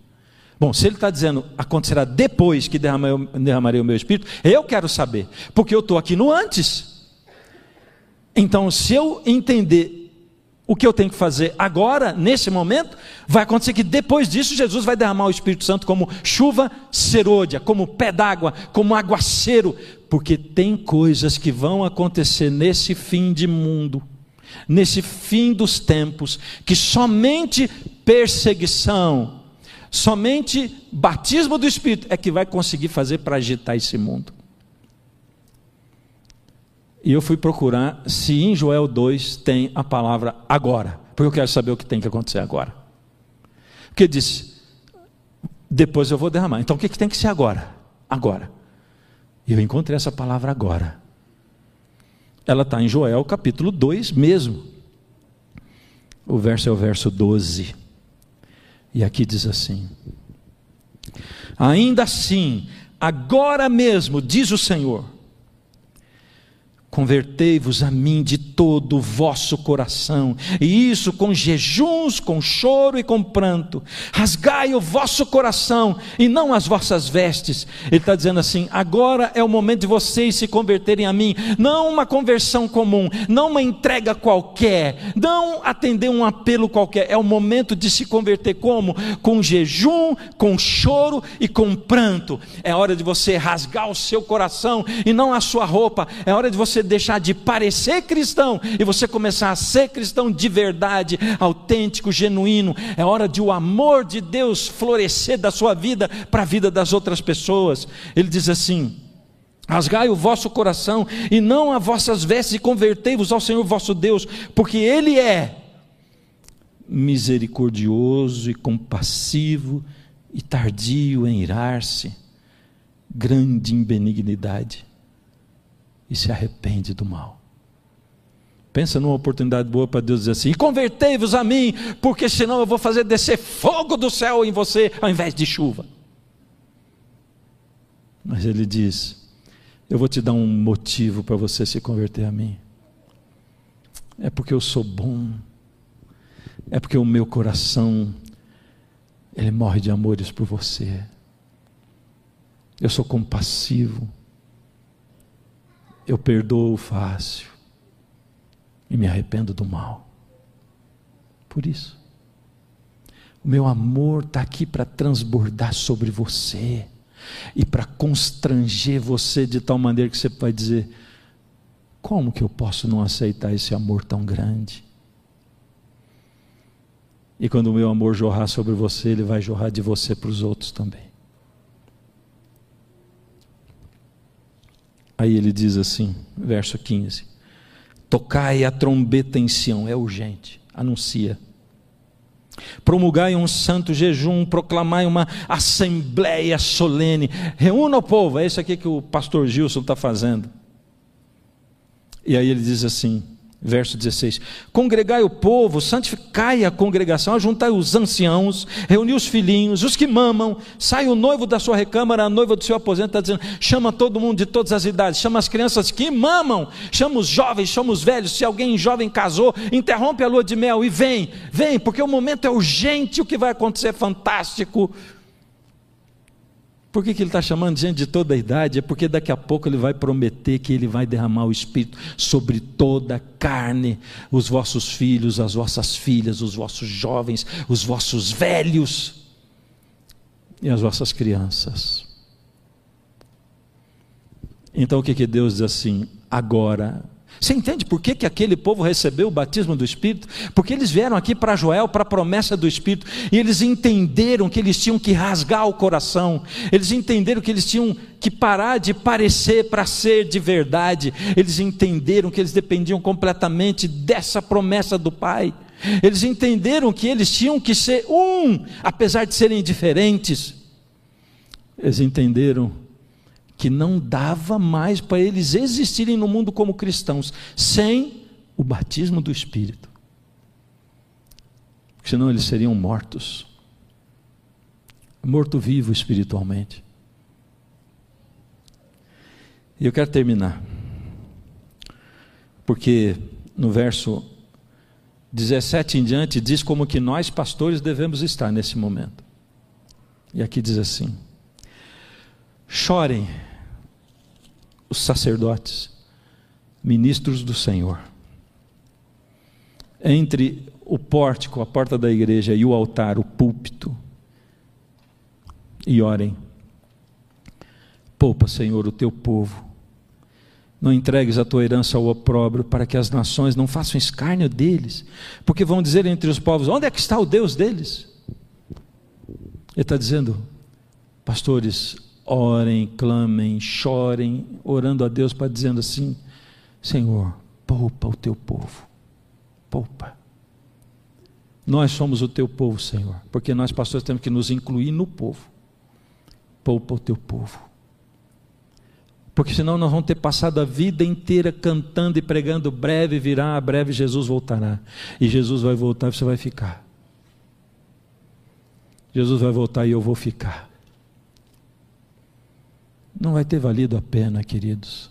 Bom, se ele está dizendo acontecerá depois que derramarei o meu espírito, eu quero saber, porque eu estou aqui no antes. Então, se eu entender o que eu tenho que fazer agora, nesse momento, vai acontecer que depois disso Jesus vai derramar o Espírito Santo como chuva serôdia, como pé d'água, como aguaceiro, porque tem coisas que vão acontecer nesse fim de mundo nesse fim dos tempos, que somente perseguição, somente batismo do Espírito é que vai conseguir fazer para agitar esse mundo. E eu fui procurar se em Joel 2 tem a palavra agora, porque eu quero saber o que tem que acontecer agora. Porque disse, depois eu vou derramar. Então o que, que tem que ser agora? Agora. E eu encontrei essa palavra agora ela está em Joel capítulo 2 mesmo. O verso é o verso 12. E aqui diz assim: Ainda assim, agora mesmo, diz o Senhor, Convertei-vos a mim de todo o vosso coração, e isso com jejuns, com choro e com pranto. Rasgai o vosso coração e não as vossas vestes. Ele está dizendo assim: agora é o momento de vocês se converterem a mim, não uma conversão comum, não uma entrega qualquer, não atender um apelo qualquer. É o momento de se converter como? Com jejum, com choro e com pranto. É hora de você rasgar o seu coração e não a sua roupa. É hora de você deixar de parecer cristão e você começar a ser cristão de verdade, autêntico, genuíno. É hora de o amor de Deus florescer da sua vida para a vida das outras pessoas. Ele diz assim: Rasgai o vosso coração e não as vossas vestes, e convertei-vos ao Senhor vosso Deus, porque Ele é misericordioso e compassivo e tardio em irar-se, grande em benignidade e se arrepende do mal. Pensa numa oportunidade boa para Deus dizer assim: convertei-vos a mim, porque senão eu vou fazer descer fogo do céu em você ao invés de chuva. Mas ele diz: eu vou te dar um motivo para você se converter a mim. É porque eu sou bom. É porque o meu coração ele morre de amores por você. Eu sou compassivo. Eu perdoo fácil. E me arrependo do mal. Por isso. O meu amor está aqui para transbordar sobre você e para constranger você de tal maneira que você vai dizer: como que eu posso não aceitar esse amor tão grande? E quando o meu amor jorrar sobre você, ele vai jorrar de você para os outros também. Aí ele diz assim, verso 15: Tocai a trombeta em Sião, é urgente, anuncia Promulgai um santo jejum, proclamai uma assembleia solene, reúna o povo, é isso aqui que o pastor Gilson está fazendo. E aí ele diz assim: Verso 16: Congregai o povo, santificai a congregação, ajuntai os anciãos, reuni os filhinhos, os que mamam, sai o noivo da sua recâmara, a noiva do seu aposento, está dizendo: chama todo mundo de todas as idades, chama as crianças que mamam, chama os jovens, chama os velhos. Se alguém jovem casou, interrompe a lua de mel e vem, vem, porque o momento é urgente, o que vai acontecer é fantástico. Por que, que ele está chamando gente de toda a idade? É porque daqui a pouco ele vai prometer que ele vai derramar o Espírito sobre toda a carne, os vossos filhos, as vossas filhas, os vossos jovens, os vossos velhos e as vossas crianças. Então o que, que Deus diz assim? Agora você entende por que, que aquele povo recebeu o batismo do Espírito? Porque eles vieram aqui para Joel, para a promessa do Espírito, e eles entenderam que eles tinham que rasgar o coração, eles entenderam que eles tinham que parar de parecer para ser de verdade, eles entenderam que eles dependiam completamente dessa promessa do Pai, eles entenderam que eles tinham que ser um, apesar de serem diferentes, eles entenderam que não dava mais para eles existirem no mundo como cristãos sem o batismo do Espírito. Senão eles seriam mortos. Morto-vivo espiritualmente. E eu quero terminar. Porque no verso 17 em diante diz como que nós pastores devemos estar nesse momento. E aqui diz assim: Chorem os sacerdotes, ministros do Senhor. Entre o pórtico, a porta da igreja, e o altar, o púlpito, e orem. Poupa, Senhor, o teu povo. Não entregues a tua herança ao opróbrio, para que as nações não façam escárnio deles, porque vão dizer entre os povos: onde é que está o Deus deles? Ele está dizendo, pastores, orem, clamem, chorem, orando a Deus para dizendo assim: Senhor, poupa o teu povo, poupa. Nós somos o teu povo, Senhor, porque nós pastores temos que nos incluir no povo. Poupa o teu povo. Porque senão nós vamos ter passado a vida inteira cantando e pregando, breve virá, breve Jesus voltará. E Jesus vai voltar e você vai ficar. Jesus vai voltar e eu vou ficar não vai ter valido a pena, queridos.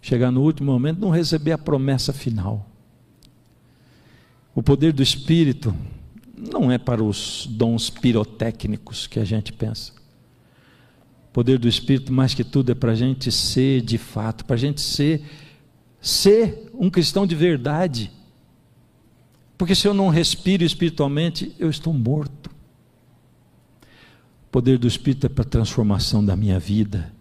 Chegar no último momento, não receber a promessa final. O poder do Espírito não é para os dons pirotécnicos que a gente pensa. O poder do Espírito, mais que tudo, é para a gente ser de fato, para a gente ser, ser um cristão de verdade. Porque se eu não respiro espiritualmente, eu estou morto. O poder do Espírito é para a transformação da minha vida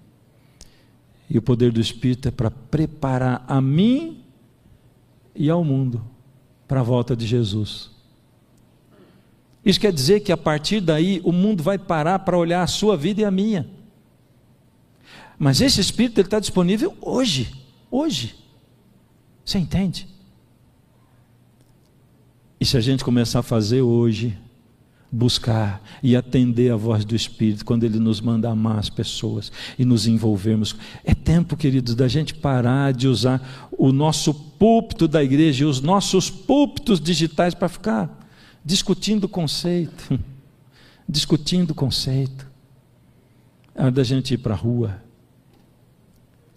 e o poder do Espírito é para preparar a mim e ao mundo para a volta de Jesus. Isso quer dizer que a partir daí o mundo vai parar para olhar a sua vida e a minha. Mas esse Espírito está disponível hoje, hoje. Você entende? E se a gente começar a fazer hoje, buscar e atender a voz do Espírito quando Ele nos manda amar as pessoas e nos envolvermos. É tempo, queridos, da gente parar de usar o nosso púlpito da igreja e os nossos púlpitos digitais para ficar discutindo conceito. discutindo conceito. É hora da gente ir para a rua.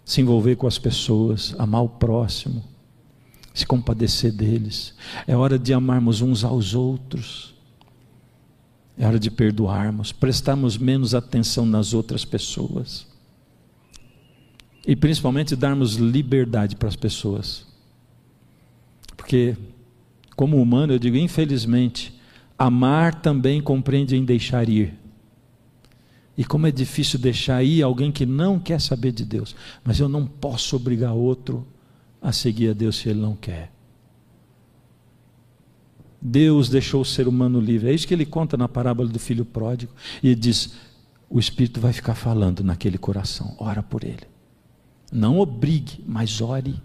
se envolver com as pessoas, amar o próximo, se compadecer deles. É hora de amarmos uns aos outros. É hora de perdoarmos, prestarmos menos atenção nas outras pessoas. E principalmente darmos liberdade para as pessoas. Porque, como humano, eu digo, infelizmente, amar também compreende em deixar ir. E como é difícil deixar ir alguém que não quer saber de Deus. Mas eu não posso obrigar outro a seguir a Deus se ele não quer. Deus deixou o ser humano livre. É isso que ele conta na parábola do filho pródigo. E ele diz: o Espírito vai ficar falando naquele coração. Ora por ele. Não obrigue, mas ore.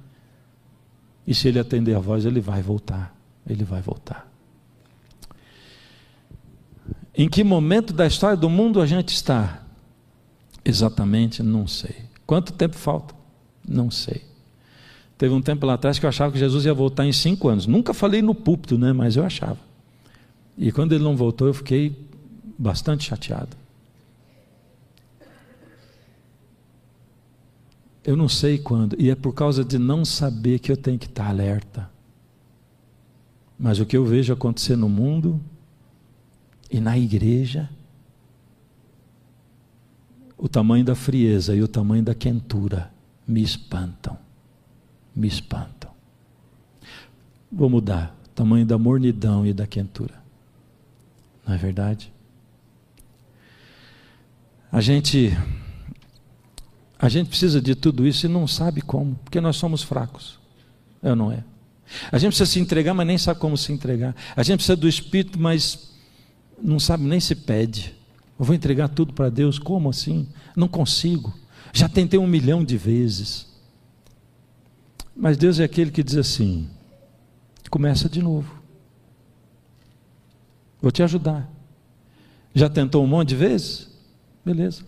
E se ele atender a voz, ele vai voltar. Ele vai voltar. Em que momento da história do mundo a gente está? Exatamente, não sei. Quanto tempo falta? Não sei. Teve um tempo lá atrás que eu achava que Jesus ia voltar em cinco anos. Nunca falei no púlpito, né? Mas eu achava. E quando ele não voltou, eu fiquei bastante chateado. Eu não sei quando, e é por causa de não saber que eu tenho que estar alerta. Mas o que eu vejo acontecer no mundo e na igreja, o tamanho da frieza e o tamanho da quentura me espantam. Me espantam. Vou mudar. O tamanho da mornidão e da quentura. Não é verdade? A gente a gente precisa de tudo isso e não sabe como, porque nós somos fracos. É ou não é? A gente precisa se entregar, mas nem sabe como se entregar. A gente precisa do Espírito, mas não sabe nem se pede. Eu vou entregar tudo para Deus, como assim? Não consigo. Já tentei um milhão de vezes. Mas Deus é aquele que diz assim: começa de novo. Vou te ajudar. Já tentou um monte de vezes? Beleza.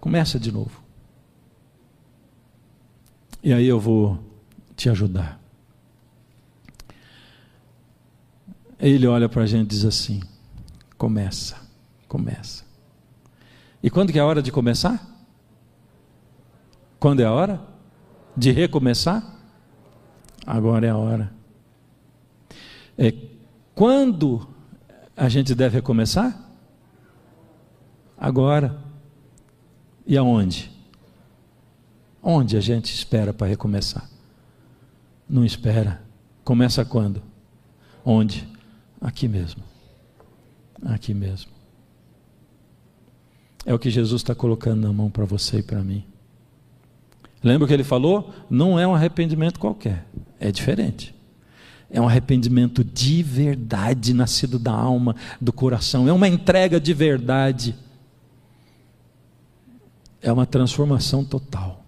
Começa de novo. E aí eu vou te ajudar. Ele olha para a gente e diz assim: Começa, começa. E quando que é a hora de começar? Quando é a hora de recomeçar? Agora é a hora. É quando a gente deve recomeçar? Agora. E aonde? Onde a gente espera para recomeçar? Não espera. Começa quando? Onde? Aqui mesmo aqui mesmo. É o que Jesus está colocando na mão para você e para mim. Lembra o que ele falou? Não é um arrependimento qualquer, é diferente. É um arrependimento de verdade, nascido da alma, do coração. É uma entrega de verdade. É uma transformação total.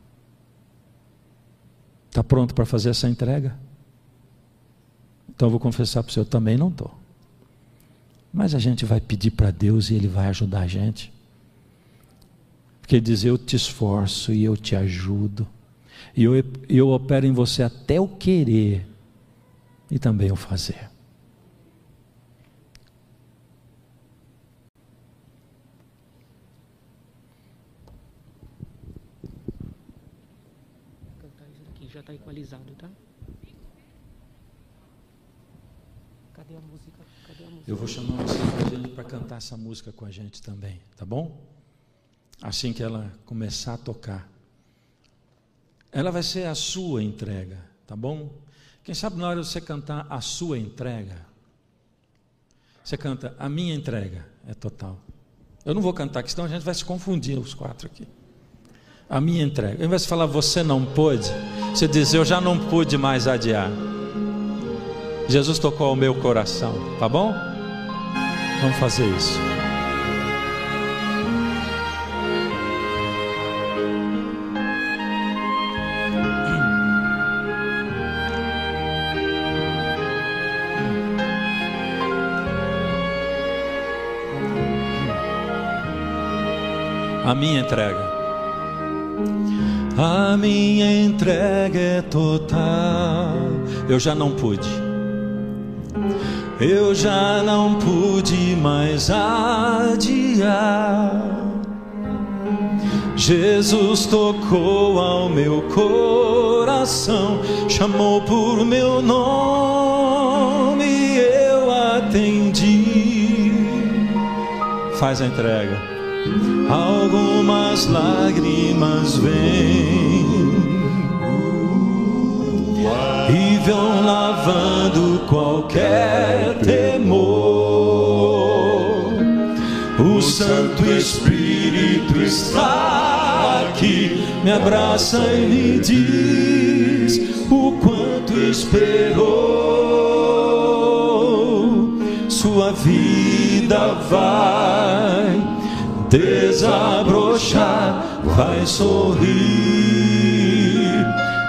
Está pronto para fazer essa entrega? Então eu vou confessar para você, eu também não estou. Mas a gente vai pedir para Deus e Ele vai ajudar a gente. Porque Ele diz: Eu te esforço e eu te ajudo. E eu, eu opero em você até o querer e também o fazer. Já está equalizado, tá? Cadê a música? Cadê a música? Eu vou chamar você para cantar essa música com a gente também, tá bom? Assim que ela começar a tocar. Ela vai ser a sua entrega, tá bom? Quem sabe na hora você cantar a sua entrega, você canta a minha entrega, é total. Eu não vou cantar, senão a gente vai se confundir os quatro aqui. A minha entrega. Ao invés de falar você não pôde, você diz eu já não pude mais adiar. Jesus tocou ao meu coração, tá bom? Vamos fazer isso. A minha entrega. A minha entrega é total. Eu já não pude eu já não pude mais adiar. Jesus tocou ao meu coração, chamou por meu nome eu atendi. Faz a entrega. Algumas lágrimas vêm e vão lavando qualquer temor. O Santo Espírito está aqui, me abraça e me diz o quanto esperou. Sua vida vai desabrochar, vai sorrir,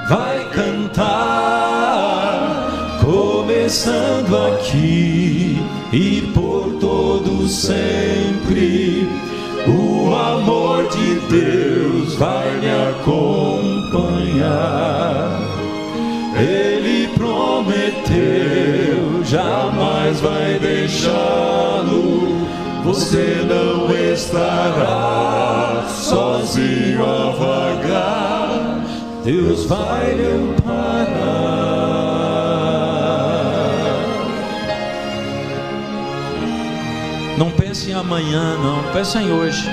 vai cantar, começando aqui e por todo sempre. O amor de Deus vai me acompanhar. Ele prometeu, jamais vai deixá-lo. Você não estará sozinho a vagar. Deus vai lhe amparar. Não pense em amanhã, não. Pense em hoje.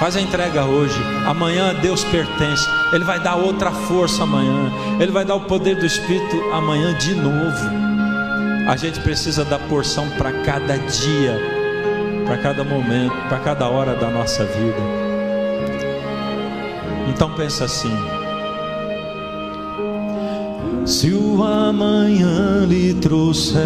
Faz a entrega hoje. Amanhã Deus pertence. Ele vai dar outra força amanhã. Ele vai dar o poder do Espírito amanhã de novo. A gente precisa dar porção para cada dia, para cada momento, para cada hora da nossa vida. Então pensa assim: se o amanhã lhe trouxer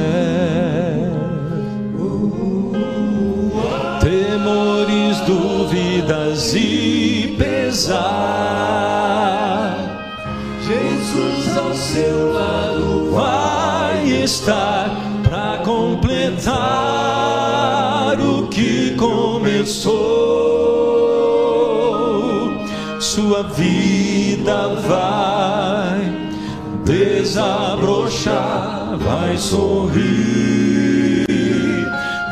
temores, dúvidas e pesar, Jesus ao seu lado vai estar para completar começou. Sua vida vai desabrochar, vai sorrir,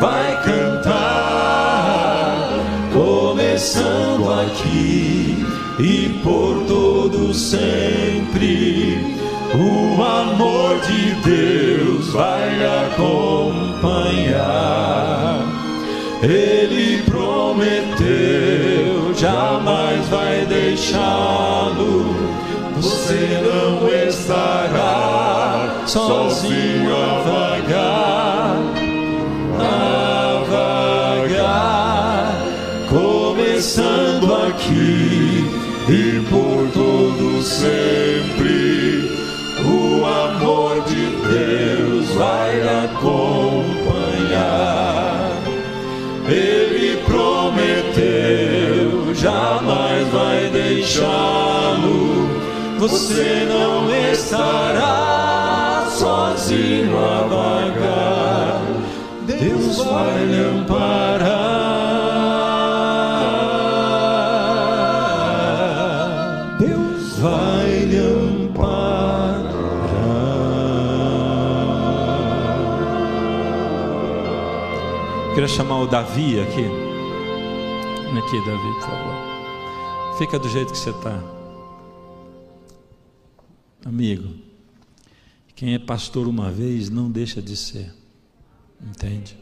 vai cantar, começando aqui e por todo sempre. O amor de Deus vai acompanhar. Prometeu, jamais vai deixá-lo. Você não estará sozinho a vagar, a vagar, começando aqui e por todo sempre. O amor de Deus vai lhe deixá-lo. Você não estará sozinho a vagar. Deus vai lhe amparar. Deus vai lhe amparar. Queria chamar o Davi aqui. Aqui, Davi, por favor. Fica do jeito que você está. Amigo, quem é pastor uma vez não deixa de ser, entende?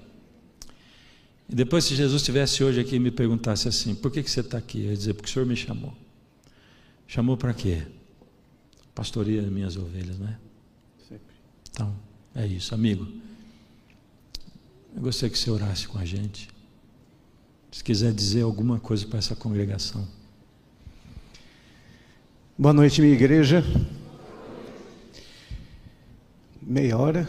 E depois, se Jesus estivesse hoje aqui e me perguntasse assim: por que, que você está aqui? Eu ia dizer: porque o Senhor me chamou. Chamou para quê? Pastoria das minhas ovelhas, não é? Sempre. Então, é isso, amigo. Eu gostaria que você orasse com a gente. Se quiser dizer alguma coisa para essa congregação. Boa noite, minha igreja. Meia hora.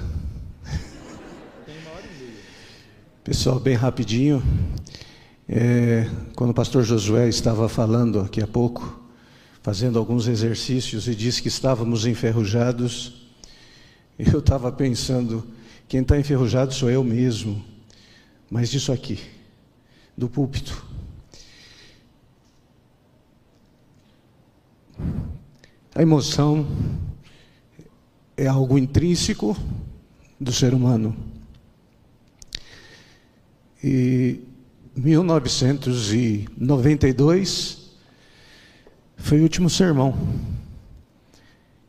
Pessoal, bem rapidinho. É, quando o pastor Josué estava falando aqui há pouco, fazendo alguns exercícios e disse que estávamos enferrujados, eu estava pensando, quem está enferrujado sou eu mesmo, mas disso aqui, do púlpito. A emoção é algo intrínseco do ser humano. E 1992, Foi o último sermão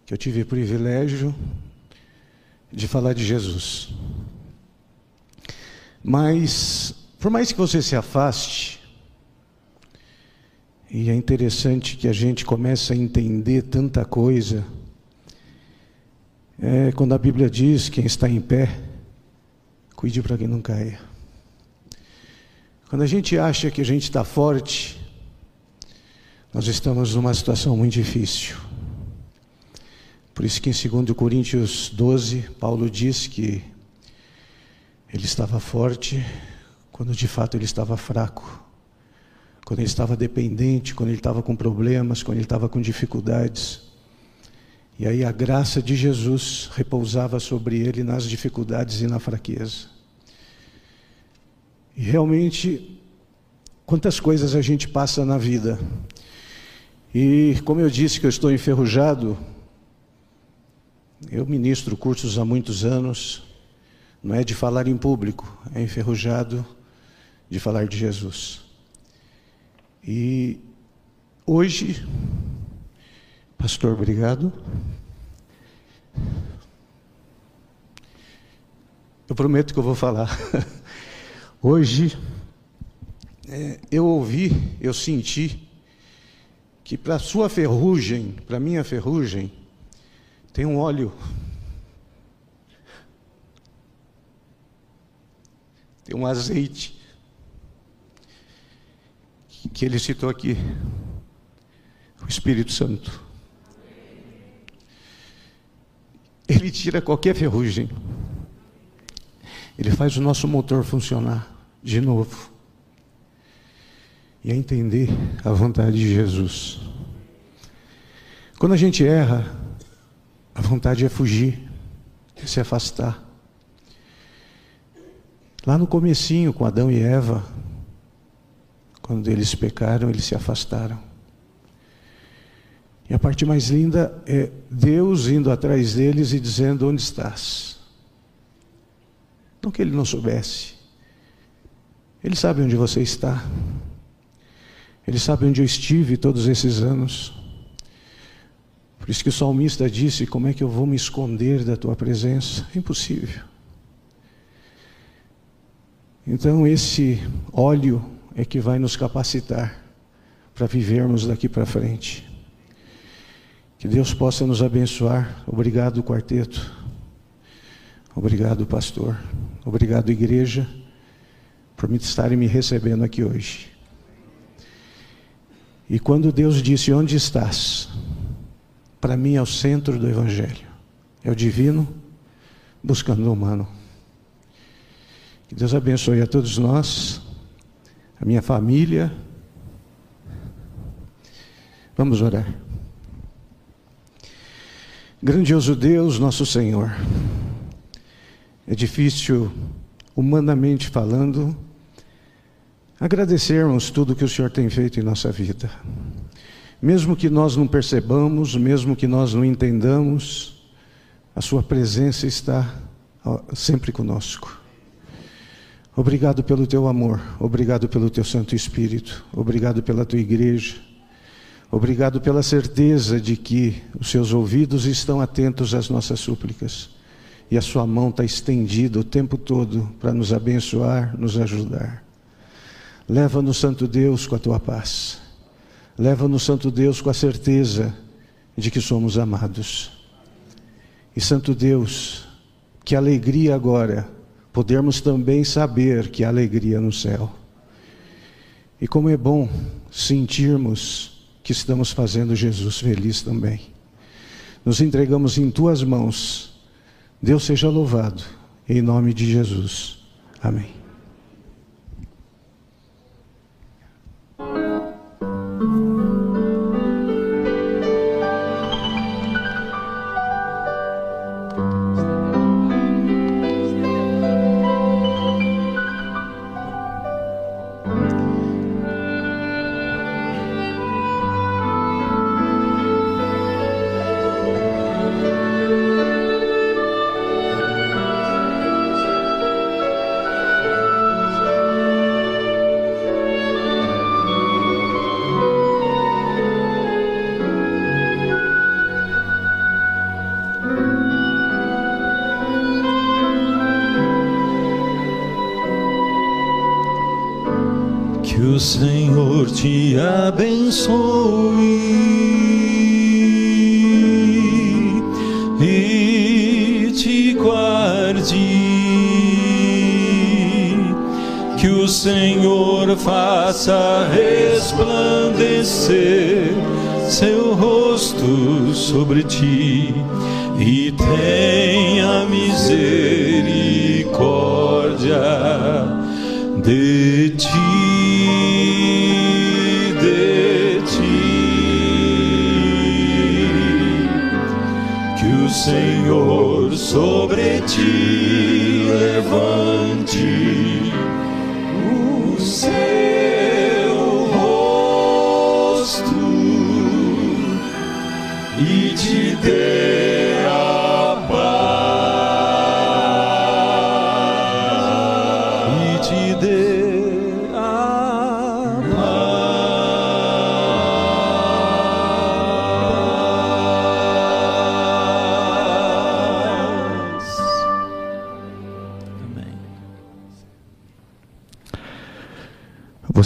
que eu tive o privilégio de falar de Jesus. Mas, por mais que você se afaste, e é interessante que a gente comece a entender tanta coisa, é quando a Bíblia diz: quem está em pé, cuide para que não caia. Quando a gente acha que a gente está forte, nós estamos numa situação muito difícil. Por isso que em 2 Coríntios 12, Paulo diz que ele estava forte quando de fato ele estava fraco. Quando ele estava dependente, quando ele estava com problemas, quando ele estava com dificuldades. E aí a graça de Jesus repousava sobre ele nas dificuldades e na fraqueza. E realmente, quantas coisas a gente passa na vida e como eu disse que eu estou enferrujado, eu ministro cursos há muitos anos, não é de falar em público, é enferrujado de falar de Jesus. E hoje, pastor, obrigado. Eu prometo que eu vou falar. Hoje, é, eu ouvi, eu senti que para a sua ferrugem, para a minha ferrugem, tem um óleo. Tem um azeite. Que ele citou aqui. O Espírito Santo. Ele tira qualquer ferrugem. Ele faz o nosso motor funcionar de novo e a entender a vontade de Jesus. Quando a gente erra, a vontade é fugir, é se afastar. Lá no comecinho com Adão e Eva, quando eles pecaram, eles se afastaram. E a parte mais linda é Deus indo atrás deles e dizendo: Onde estás? Não que ele não soubesse, ele sabe onde você está. Ele sabe onde eu estive todos esses anos. Por isso que o salmista disse: Como é que eu vou me esconder da tua presença? É impossível. Então, esse óleo é que vai nos capacitar para vivermos daqui para frente. Que Deus possa nos abençoar. Obrigado, quarteto. Obrigado, pastor. Obrigado, igreja, por me estarem me recebendo aqui hoje. E quando Deus disse: Onde estás? Para mim é o centro do Evangelho. É o divino buscando o humano. Que Deus abençoe a todos nós, a minha família. Vamos orar. Grandioso Deus, nosso Senhor. É difícil, humanamente falando, agradecermos tudo que o Senhor tem feito em nossa vida. Mesmo que nós não percebamos, mesmo que nós não entendamos, a Sua presença está sempre conosco. Obrigado pelo Teu amor, obrigado pelo Teu Santo Espírito, obrigado pela Tua igreja, obrigado pela certeza de que os Seus ouvidos estão atentos às nossas súplicas e a Sua mão está estendida o tempo todo para nos abençoar, nos ajudar. Leva-nos, Santo Deus, com a tua paz. Leva-nos, Santo Deus, com a certeza de que somos amados. E, Santo Deus, que alegria agora podermos também saber que há alegria no céu. E como é bom sentirmos que estamos fazendo Jesus feliz também. Nos entregamos em tuas mãos. Deus seja louvado. Em nome de Jesus. Amém. Sobre ti e tenha misericórdia de ti, de ti. Que o Senhor sobre ti levante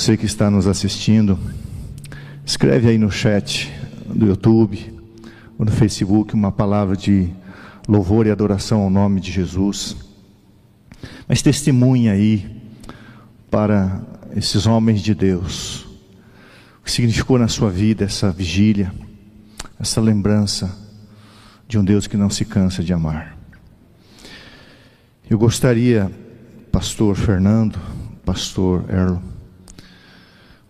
Você que está nos assistindo, escreve aí no chat do YouTube ou no Facebook uma palavra de louvor e adoração ao nome de Jesus. Mas testemunha aí para esses homens de Deus o que significou na sua vida essa vigília, essa lembrança de um Deus que não se cansa de amar. Eu gostaria, pastor Fernando, pastor Erlo,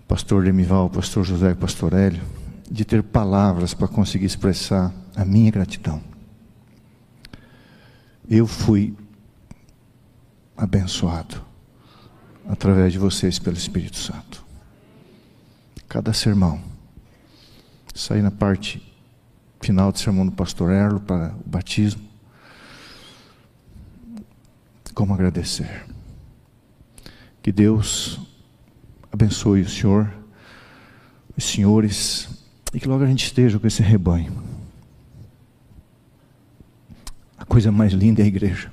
pastor Demival, pastor José pastor Hélio, de ter palavras para conseguir expressar a minha gratidão. Eu fui abençoado através de vocês pelo Espírito Santo. Cada sermão, sair na parte final do sermão do pastor Erlo para o batismo, como agradecer. Que Deus abençoe o Senhor, os senhores, e que logo a gente esteja com esse rebanho. A coisa mais linda é a igreja.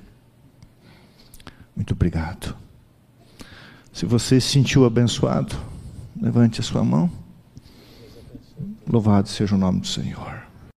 Muito obrigado. Se você se sentiu abençoado, levante a sua mão. Louvado seja o nome do Senhor.